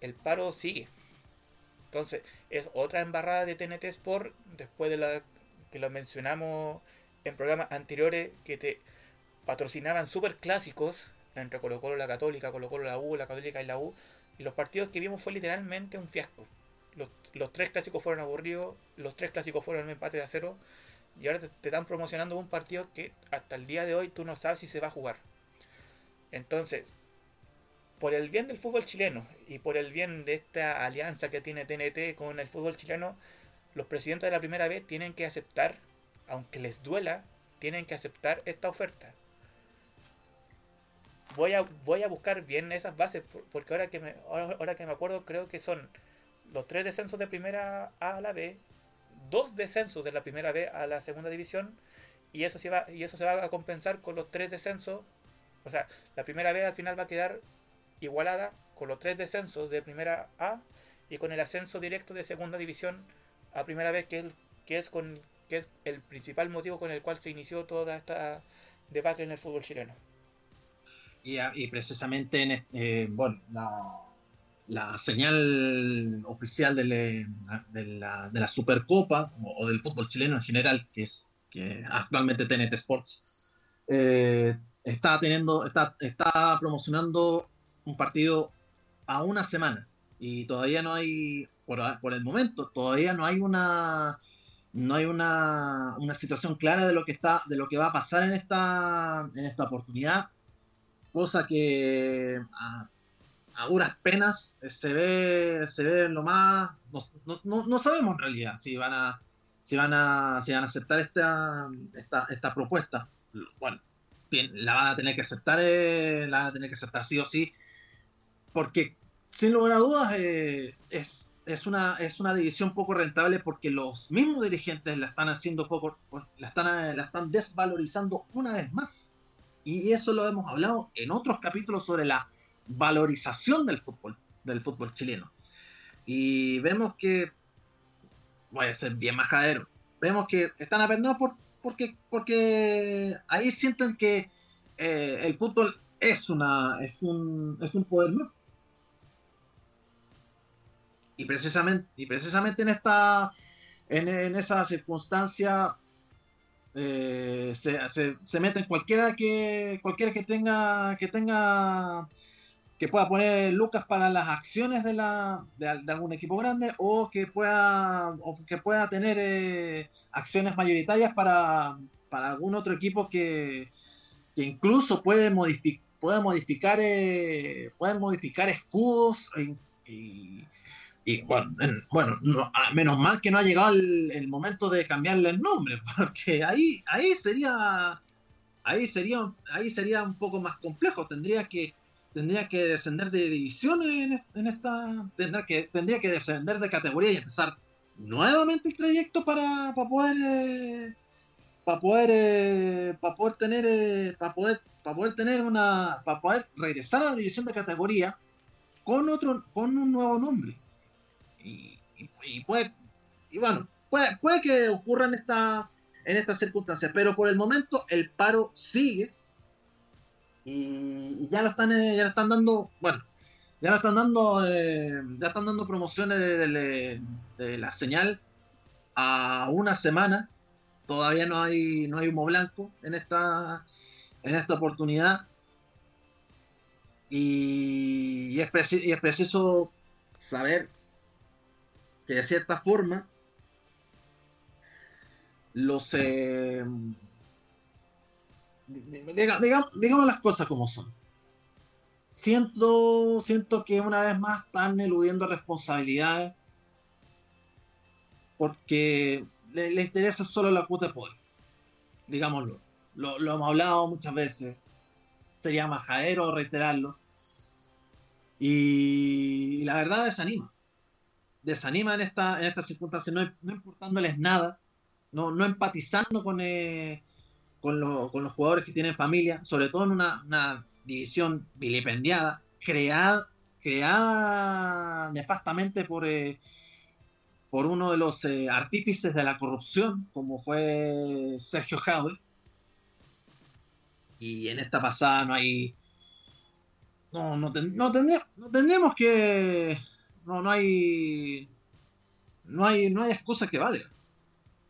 Speaker 2: el paro sigue. Entonces, es otra embarrada de TNT Sport después de la que lo mencionamos en programas anteriores que te patrocinaban super clásicos entre Colo Colo la Católica, Colo Colo la U, la Católica y la U. Y los partidos que vimos fue literalmente un fiasco. Los, tres clásicos fueron aburridos, los tres clásicos fueron un empate de acero. Y ahora te, están promocionando un partido que hasta el día de hoy tú no sabes si se va a jugar. Entonces, por el bien del fútbol chileno y por el bien de esta alianza que tiene TNT con el fútbol chileno, los presidentes de la primera vez tienen que aceptar, aunque les duela, tienen que aceptar esta oferta. Voy a, voy a buscar bien esas bases, porque ahora que, me, ahora, que me acuerdo creo que son los tres descensos de primera A a la B, dos descensos de la primera B a la segunda división, y eso se va, y eso se va a compensar con los tres descensos. O sea, la primera B al final va a quedar igualada con los tres descensos de primera A y con el ascenso directo de segunda división a primera vez que es, con el principal motivo con el cual se inició toda esta debacle en el fútbol chileno.
Speaker 1: Y, precisamente en eh, bueno, la, señal oficial de, la, de, la, Supercopa o, del fútbol chileno en general, que es que actualmente TNT Sports, eh, está teniendo, está, está promocionando un partido a una semana. Y todavía no hay, por, el momento, todavía no hay una no hay una, una, situación clara de lo que está, de lo que va a pasar en esta, en esta oportunidad, cosa que a, a duras penas se ve, se ve lo más, no, no, no, sabemos en realidad si van a, si van a, si van a aceptar esta, esta, esta propuesta. Bueno, la van a tener que aceptar, eh, la van a tener que aceptar sí o sí, porque sin lugar a dudas eh, es, es, una, es una división poco rentable porque los mismos dirigentes la están haciendo poco, la están, la están desvalorizando una vez más. Y eso lo hemos hablado en otros capítulos sobre la valorización del fútbol, del fútbol chileno. Y vemos que, voy a ser bien majadero, vemos que están apernados por, porque, porque ahí sienten que eh, el fútbol es, una, es, un, es un poder más y precisamente, y precisamente en esta en, esa circunstancia eh, se, se, meten cualquiera que cualquiera que tenga que tenga que pueda poner lucas para las acciones de la de, algún equipo grande o que pueda o que pueda tener eh, acciones mayoritarias para, para algún otro equipo que, que incluso puede modificar puede modificar eh, pueden modificar escudos y, y bueno, bueno menos mal que no ha llegado el, momento de cambiarle el nombre, porque ahí, ahí sería ahí sería ahí sería un poco más complejo. Tendría que tendría que descender de divisiones en, esta tendría que tendría que descender de categoría y empezar nuevamente el trayecto para, para poder eh, para poder eh, para poder tener eh, para poder poder tener una para poder regresar a la división de categoría con otro con un nuevo nombre. Y, puede, y bueno, puede, puede que ocurra en, esta, en estas circunstancias, pero por el momento el paro sigue y, ya lo están, eh, ya lo están dando, bueno, ya lo están dando, eh, ya están dando promociones de, la señal a una semana. Todavía no hay, no hay humo blanco en esta, en esta oportunidad. Y, es, y es preciso saber que de cierta forma los... Eh, digamos, las cosas como son. Siento, siento que una vez más están eludiendo responsabilidades porque le, interesa solo la cuota de poder. Digámoslo. Lo, hemos hablado muchas veces. Sería majadero reiterarlo. Y la verdad desanima desanima en esta, en estas circunstancias, no, importándoles nada, no, no empatizando con, eh, con, los jugadores que tienen familia, sobre todo en una, división vilipendiada, creada, creada nefastamente por, eh, por uno de los eh, artífices de la corrupción, como fue Sergio Jaude. Y en esta pasada no hay. No, no, no, no tendríamos que no, no hay. No hay, no hay excusa que valga.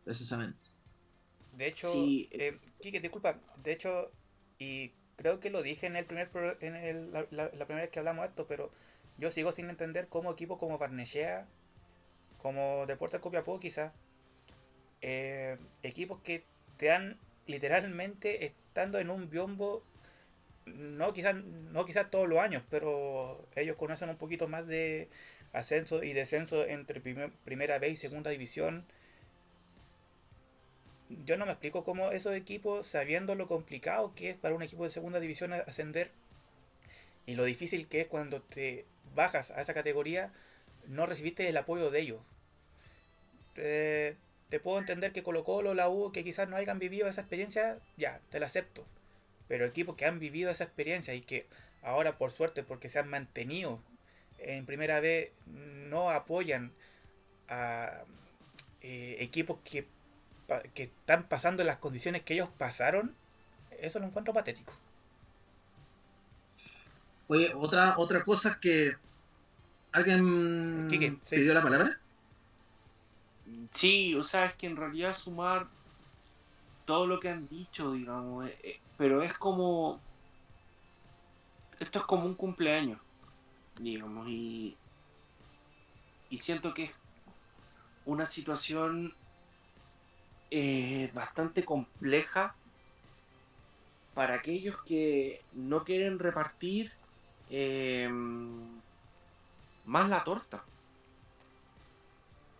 Speaker 1: Precisamente.
Speaker 2: De hecho, sí. eh, disculpa. De hecho, y creo que lo dije en el primer en el, la, primera vez que hablamos de esto, pero yo sigo sin entender cómo equipos como Barnechea, como Deportes Copiapó quizás, eh, equipos que te han literalmente estando en un biombo no quizás no quizás todos los años, pero ellos conocen un poquito más de ascenso y descenso entre primera B y segunda división. Yo no me explico cómo esos equipos, sabiendo lo complicado que es para un equipo de segunda división ascender y lo difícil que es cuando te bajas a esa categoría, no recibiste el apoyo de ellos. te puedo entender que Colo Colo, la U, que quizás no hayan vivido esa experiencia, ya, te la acepto. Pero equipos que han vivido esa experiencia y que ahora por suerte, porque se han mantenido en primera vez, no apoyan a eh, equipos que, que están pasando las condiciones que ellos pasaron, eso lo encuentro patético.
Speaker 1: Oye, otra, otra cosa que ¿Alguien pidió la palabra?
Speaker 3: Sí, o sea, es que en realidad sumar todo lo que han dicho, digamos, eh, eh, pero es como... Esto es como un cumpleaños, digamos, y, y siento que es una situación eh, bastante compleja para aquellos que no quieren repartir más la torta.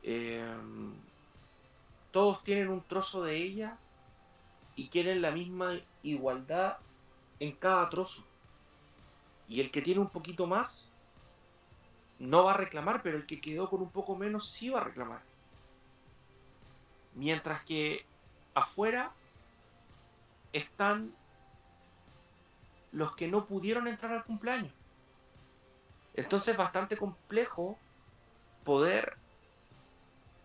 Speaker 3: Em, todos tienen un trozo de ella y quieren la misma igualdad en cada trozo. Y el que tiene un poquito más no va a reclamar, pero el que quedó con un poco menos sí va a reclamar. Mientras que afuera están los que no pudieron entrar al cumpleaños. Entonces es bastante complejo poder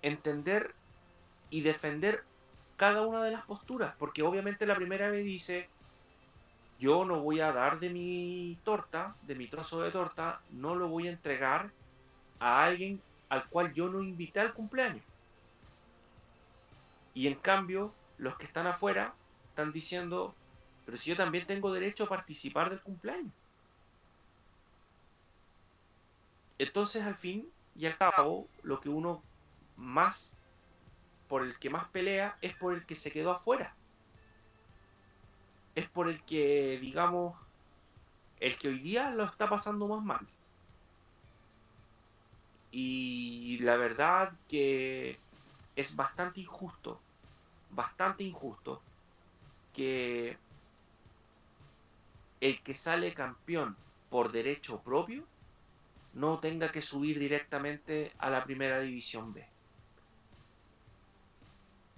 Speaker 3: entender y defender cada una de las posturas, porque obviamente la primera vez dice, yo no voy a dar de mi torta, de mi trozo de torta, no lo voy a entregar a alguien al cual yo no invité al cumpleaños. Y en cambio, los que están afuera están diciendo, pero si yo también tengo derecho a participar del cumpleaños. Entonces, al fin y al cabo, lo que uno más, por el que más pelea, es por el que se quedó afuera. Es por el que, digamos, el que hoy día lo está pasando más mal. Y la verdad que es bastante injusto, bastante injusto, que el que sale campeón por derecho propio no tenga que subir directamente a la primera división B.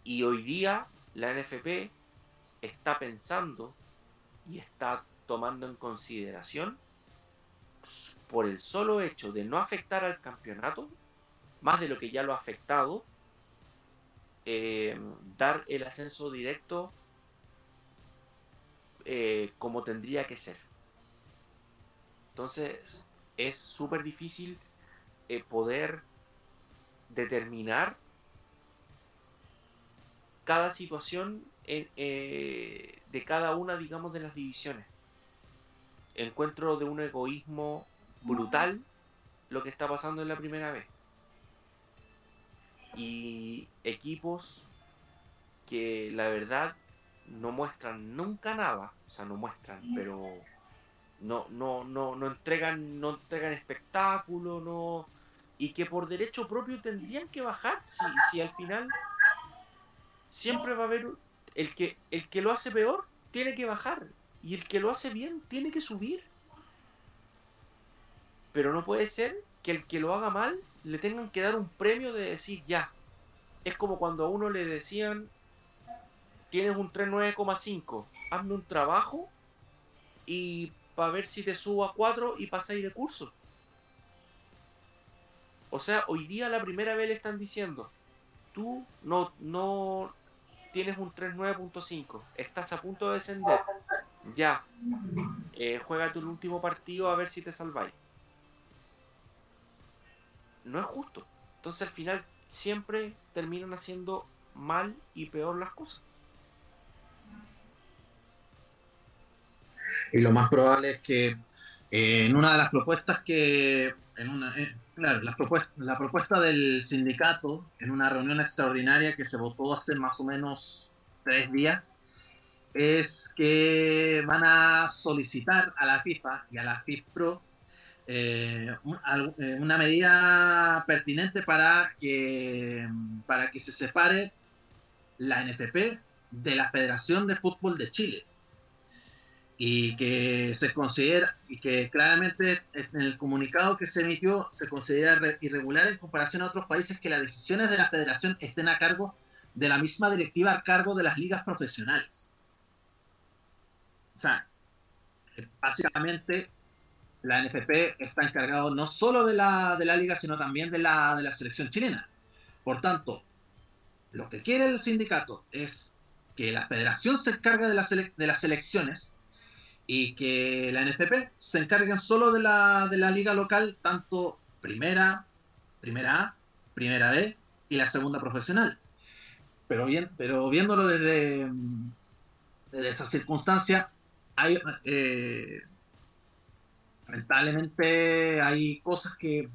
Speaker 3: Y hoy día la NFP está pensando y está tomando en consideración por el solo hecho de no afectar al campeonato, más de lo que ya lo ha afectado, eh, dar el ascenso directo eh, como tendría que ser. Entonces, es súper difícil eh, poder determinar cada situación de cada una, digamos, de las divisiones. Encuentro de un egoísmo brutal lo que está pasando en la primera vez. Y equipos que la verdad no muestran nunca nada, o sea, no muestran, pero no, no, no, no entregan, no entregan espectáculo, no y que por derecho propio tendrían que bajar si, si al final siempre va a haber el que el que lo hace peor tiene que bajar y el que lo hace bien tiene que subir. Pero no puede ser que el que lo haga mal le tengan que dar un premio de decir ya es como cuando a uno le decían tienes un 3.9,5 hazme un trabajo y para ver si te subo a 4 y pasáis de curso. O sea, hoy día la primera vez le están diciendo, tú no, no tienes un 3.9.5, estás a punto de descender, ya, eh, juega tu último partido a ver si te salváis. No es justo. Entonces al final siempre terminan haciendo mal y peor las cosas.
Speaker 1: Y lo más probable es que eh, en una de las propuestas que, en una, eh, claro, la propuesta, la propuesta del sindicato, en una reunión extraordinaria que se votó hace más o menos tres días, es que van a solicitar a la FIFA y a la FIFPro eh, eh, una medida pertinente para que, para que se separe la NFP de la Federación de Fútbol de Chile y que se considera y que claramente en el comunicado que se emitió se considera irregular en comparación a otros países que las decisiones de la federación estén a cargo de la misma directiva a cargo de las ligas profesionales. O sea, básicamente la NFP está encargado no solo de la, de la liga, sino también de la, de la selección chilena. Por tanto, lo que quiere el sindicato es que la federación se encargue de, de las selecciones y que la NFP se encargue solo de la, de la liga local, tanto primera, primera A, primera B y la segunda profesional. Pero bien, pero viéndolo desde, desde esa circunstancia, hay eh, lamentablemente hay cosas que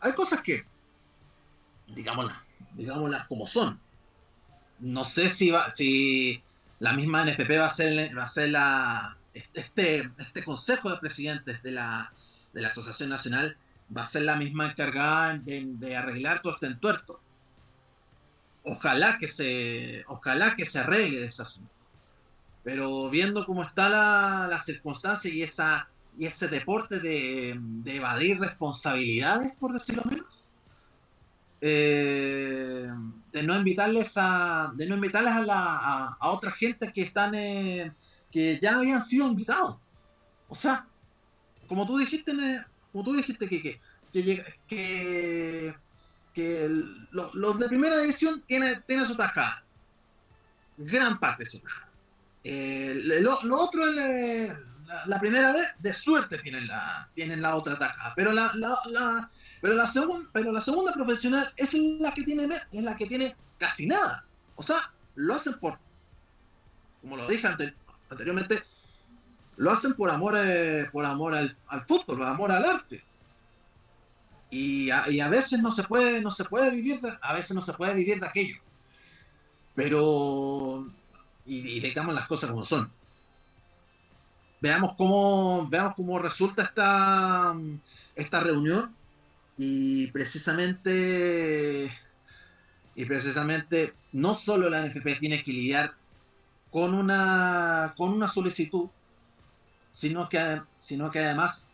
Speaker 1: hay cosas que digámoslas digámoslas como son. No sé si va si la misma NFP va a ser va a ser la este este consejo de presidentes de la de la asociación nacional va a ser la misma encargada de, arreglar todo este entuerto. Ojalá que se ojalá que se arregle ese asunto. Pero viendo cómo está la, la circunstancia y esa y ese deporte de, evadir responsabilidades, por decirlo menos, eh, de no invitarles a, de no invitarles a, la, a, otra gente que están, que ya habían sido invitados. O sea, como tú dijiste, como tú dijiste que, que, que, que, los, de primera división tienen, tienen su tajada. Gran parte de su tajada. Eh, lo, otro es la, primera vez de suerte tienen la, tienen la otra taja, pero la, la, pero la segunda, pero la segunda profesional es la que tiene es la que tiene casi nada. O sea, lo hacen por, como lo dije anteriormente, lo hacen por amor, eh, por amor al, fútbol, por amor al arte. Y a, y veces no se puede, no se puede vivir, a veces no se puede vivir de aquello. Pero y, digamos las cosas como son. Veamos cómo, veamos cómo resulta esta, esta reunión. Y precisamente y precisamente no solo la NFP tiene que lidiar con una con una solicitud sino que sino que además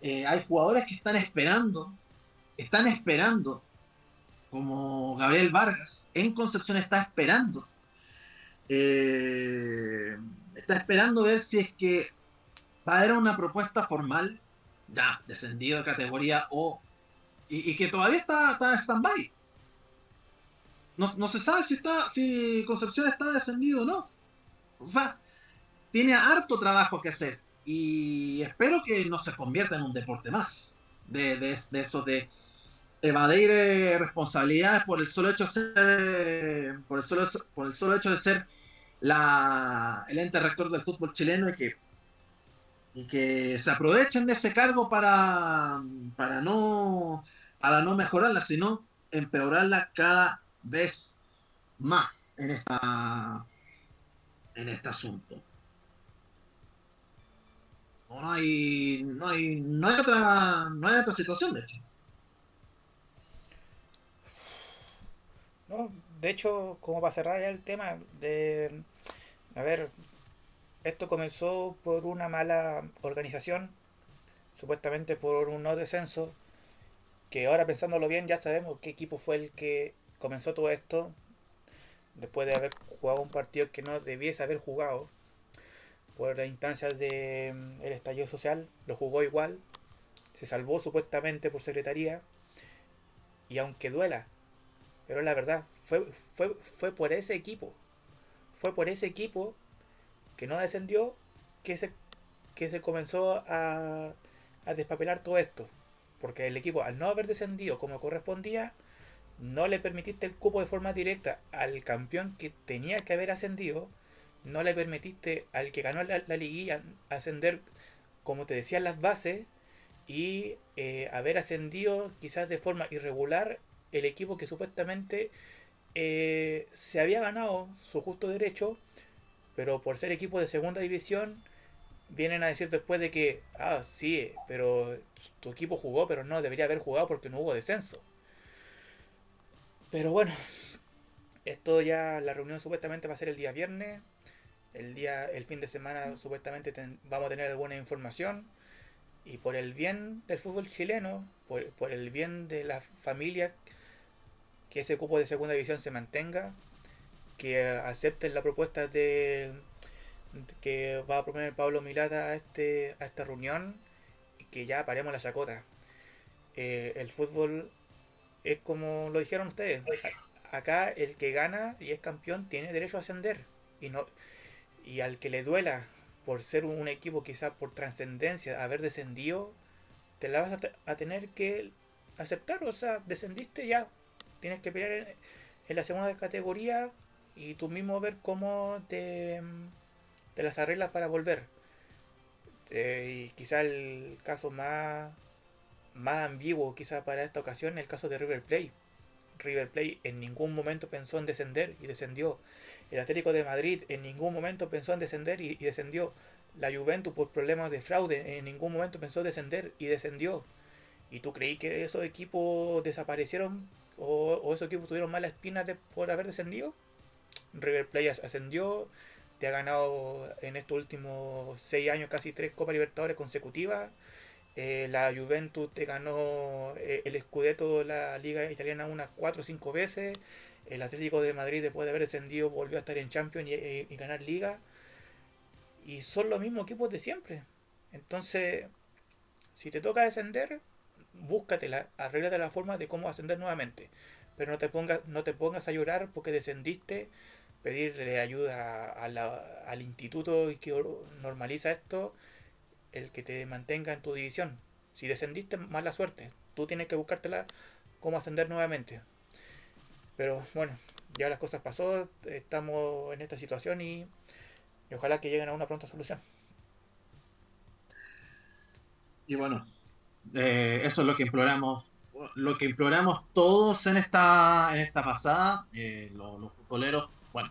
Speaker 1: eh, hay jugadores que están esperando están esperando como Gabriel Vargas en Concepción está esperando eh, está esperando ver si es que va a haber una propuesta formal, ya, descendido de categoría O, y, que todavía está, está en stand-by. No, se sabe si, está, si Concepción está descendido o no. O sea, tiene harto trabajo que hacer. Y espero que no se convierta en un deporte más. De, de, de eso de evadir eh, responsabilidades por el solo hecho de ser, por el solo, por el solo hecho de ser la, el ente rector del fútbol chileno y que, que se aprovechen de ese cargo para, para, no, para no mejorarla, sino empeorarla cada vez más en, esta, en este asunto. No hay, no hay, no hay otra, no hay otra situación, de hecho.
Speaker 2: No, de hecho, como para cerrar ya el tema de a ver, esto comenzó por una mala organización, supuestamente por un no descenso, que ahora pensándolo bien ya sabemos qué equipo fue el que comenzó todo esto, después de haber jugado un partido que no debiese haber jugado, por las instancias del mm, el estallido social, lo jugó igual, se salvó supuestamente por secretaría, y aunque duela, pero la verdad, fue, fue, fue por ese equipo fue por ese equipo que no descendió que se, que se comenzó a, a despapelar todo esto. Porque el equipo, al no haber descendido como correspondía, no le permitiste el cupo de forma directa al campeón que tenía que haber ascendido, no le permitiste al que ganó la, liguilla ascender, como te decían las bases, y eh, haber ascendido quizás de forma irregular el equipo que supuestamente eh, se había ganado su justo derecho pero por ser equipo de segunda división, vienen a decir después de que, ah, sí, pero tu equipo jugó, pero no debería haber jugado porque no hubo descenso. Pero bueno, esto ya, la reunión supuestamente va a ser el día viernes. El día, el fin de semana supuestamente vamos a tener alguna información. Y por el bien del fútbol chileno, por, por el bien de la familia, que ese cupo de segunda división se mantenga, que acepten la propuesta de que va a proponer Pablo Milata a este a esta reunión y que ya paremos la chacota. Eh, el fútbol es como lo dijeron ustedes. Acá el que gana y es campeón tiene derecho a ascender y no y al que le duela por ser un equipo quizás por trascendencia haber descendido te la vas a, tener que aceptar, o sea, descendiste ya, tienes que pelear en la segunda categoría y tú mismo ver cómo te las arreglas para volver. Eh, y quizá el caso más, más ambiguo quizá para esta ocasión es el caso de River Plate. River Plate en ningún momento pensó en descender y descendió. El Atlético de Madrid en ningún momento pensó en descender y, descendió. La Juventus por problemas de fraude en ningún momento pensó en descender y descendió. ¿Y tú creí que esos equipos desaparecieron o, esos equipos tuvieron mala espina de, por haber descendido? River Plate ascendió, ha ganado en estos últimos seis años casi tres Copas Libertadores consecutivas. Eh, la Juventus te ganó eh, el Scudetto de la Liga Italiana unas cuatro o cinco veces. El Atlético de Madrid, después de haber descendido, volvió a estar en Champions y, ganar Liga. Y son los mismos equipos de siempre. Entonces, si te toca descender, búscatela, arréglate la forma de cómo ascender nuevamente. Pero no te pongas, no te pongas a llorar porque descendiste pedirle ayuda al instituto que normaliza esto, el que te mantenga en tu división. Si descendiste, mala suerte. Tú tienes que buscártela cómo ascender nuevamente. Pero bueno, ya las cosas pasó, estamos en esta situación y, ojalá que lleguen a una pronta solución.
Speaker 1: Y bueno, eh, eso es lo que imploramos, lo que imploramos todos en esta, en esta pasada, eh, los, futboleros bueno,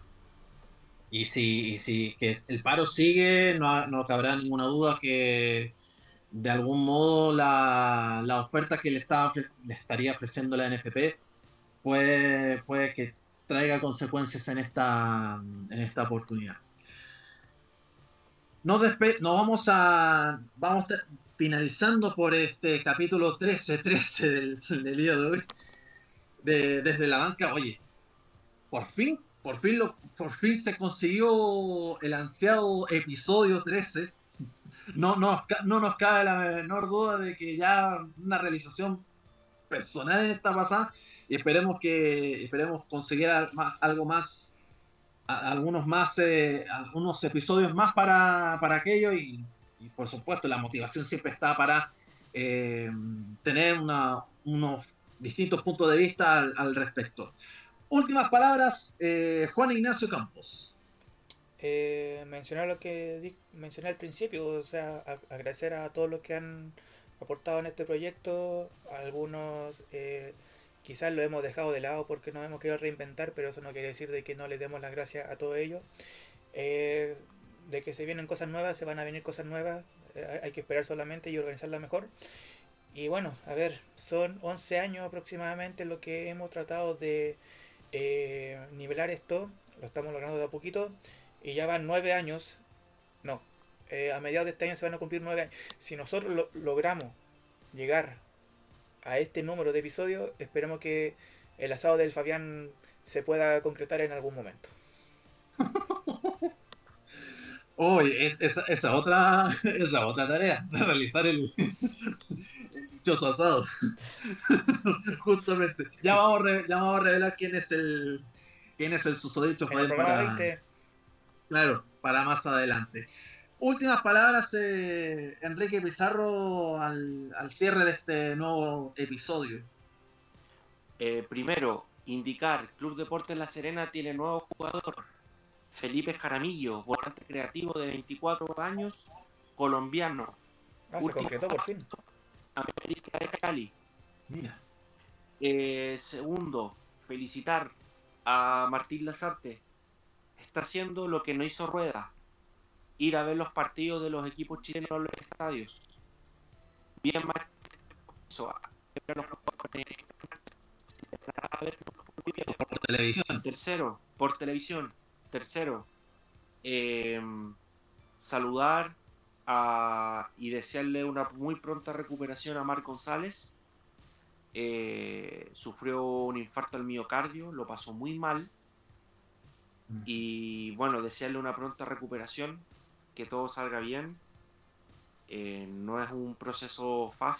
Speaker 1: y si, y si que el paro sigue, no, no cabrá ninguna duda que de algún modo la, la oferta que le, está, le estaría ofreciendo la NFP puede, puede que traiga consecuencias en esta, en esta oportunidad. Nos, nos vamos a vamos finalizando por este capítulo 13-13 del, del, día de hoy. De, desde la banca, oye, por fin por fin, lo, por fin se consiguió el ansiado episodio 13. No, no, no nos cabe la menor duda de que ya una realización personal en esta pasada y esperemos que esperemos conseguir algo más algunos más eh, algunos episodios más para, para aquello y, por supuesto la motivación siempre está para eh, tener unos distintos puntos de vista al, respecto últimas palabras, eh, Juan Ignacio Campos.
Speaker 2: Eh, mencionar lo que mencioné al principio, o sea, agradecer a todos los que han aportado en este proyecto. Algunos eh, quizás lo hemos dejado de lado porque no hemos querido reinventar, pero eso no quiere decir de que no les demos las gracias a todos ellos. De que se vienen cosas nuevas, se van a venir cosas nuevas, hay que esperar solamente y organizarla mejor. Y bueno, a ver, son 11 años aproximadamente lo que hemos tratado de eh, nivelar esto, lo estamos logrando de a poquito, y ya van nueve años, no, eh, a mediados de este año se van a cumplir nueve años. Si nosotros logramos llegar a este número de episodios, esperemos que el asado del Fabián se pueda concretar en algún momento.
Speaker 1: Oye, esa, otra, esa otra tarea, realizar el, dichoso asado. Justamente. Ya vamos, ya vamos a revelar quién es el quién es el susodicho para, Claro, para más adelante. Últimas palabras, eh, Enrique Pizarro, al, cierre de este nuevo episodio.
Speaker 3: Eh, primero, indicar, Club Deportes La Serena tiene nuevo jugador, Felipe Jaramillo, volante creativo de 24 años, colombiano.
Speaker 2: Ah, se concretó por fin.
Speaker 3: América de Cali.
Speaker 1: Mira.
Speaker 3: Eh, segundo, felicitar a Martín Lazarte. está haciendo lo que no hizo Rueda, ir a ver los partidos de los equipos chilenos en los estadios. Bien más
Speaker 1: por televisión.
Speaker 3: Tercero, por televisión. Tercero, em, saludar a, y desearle una muy pronta recuperación a Marc González. Eh, sufrió un infarto al miocardio, lo pasó muy mal.
Speaker 1: Mm.
Speaker 3: Y bueno, desearle una pronta recuperación, que todo salga bien. Eh, no es un proceso fácil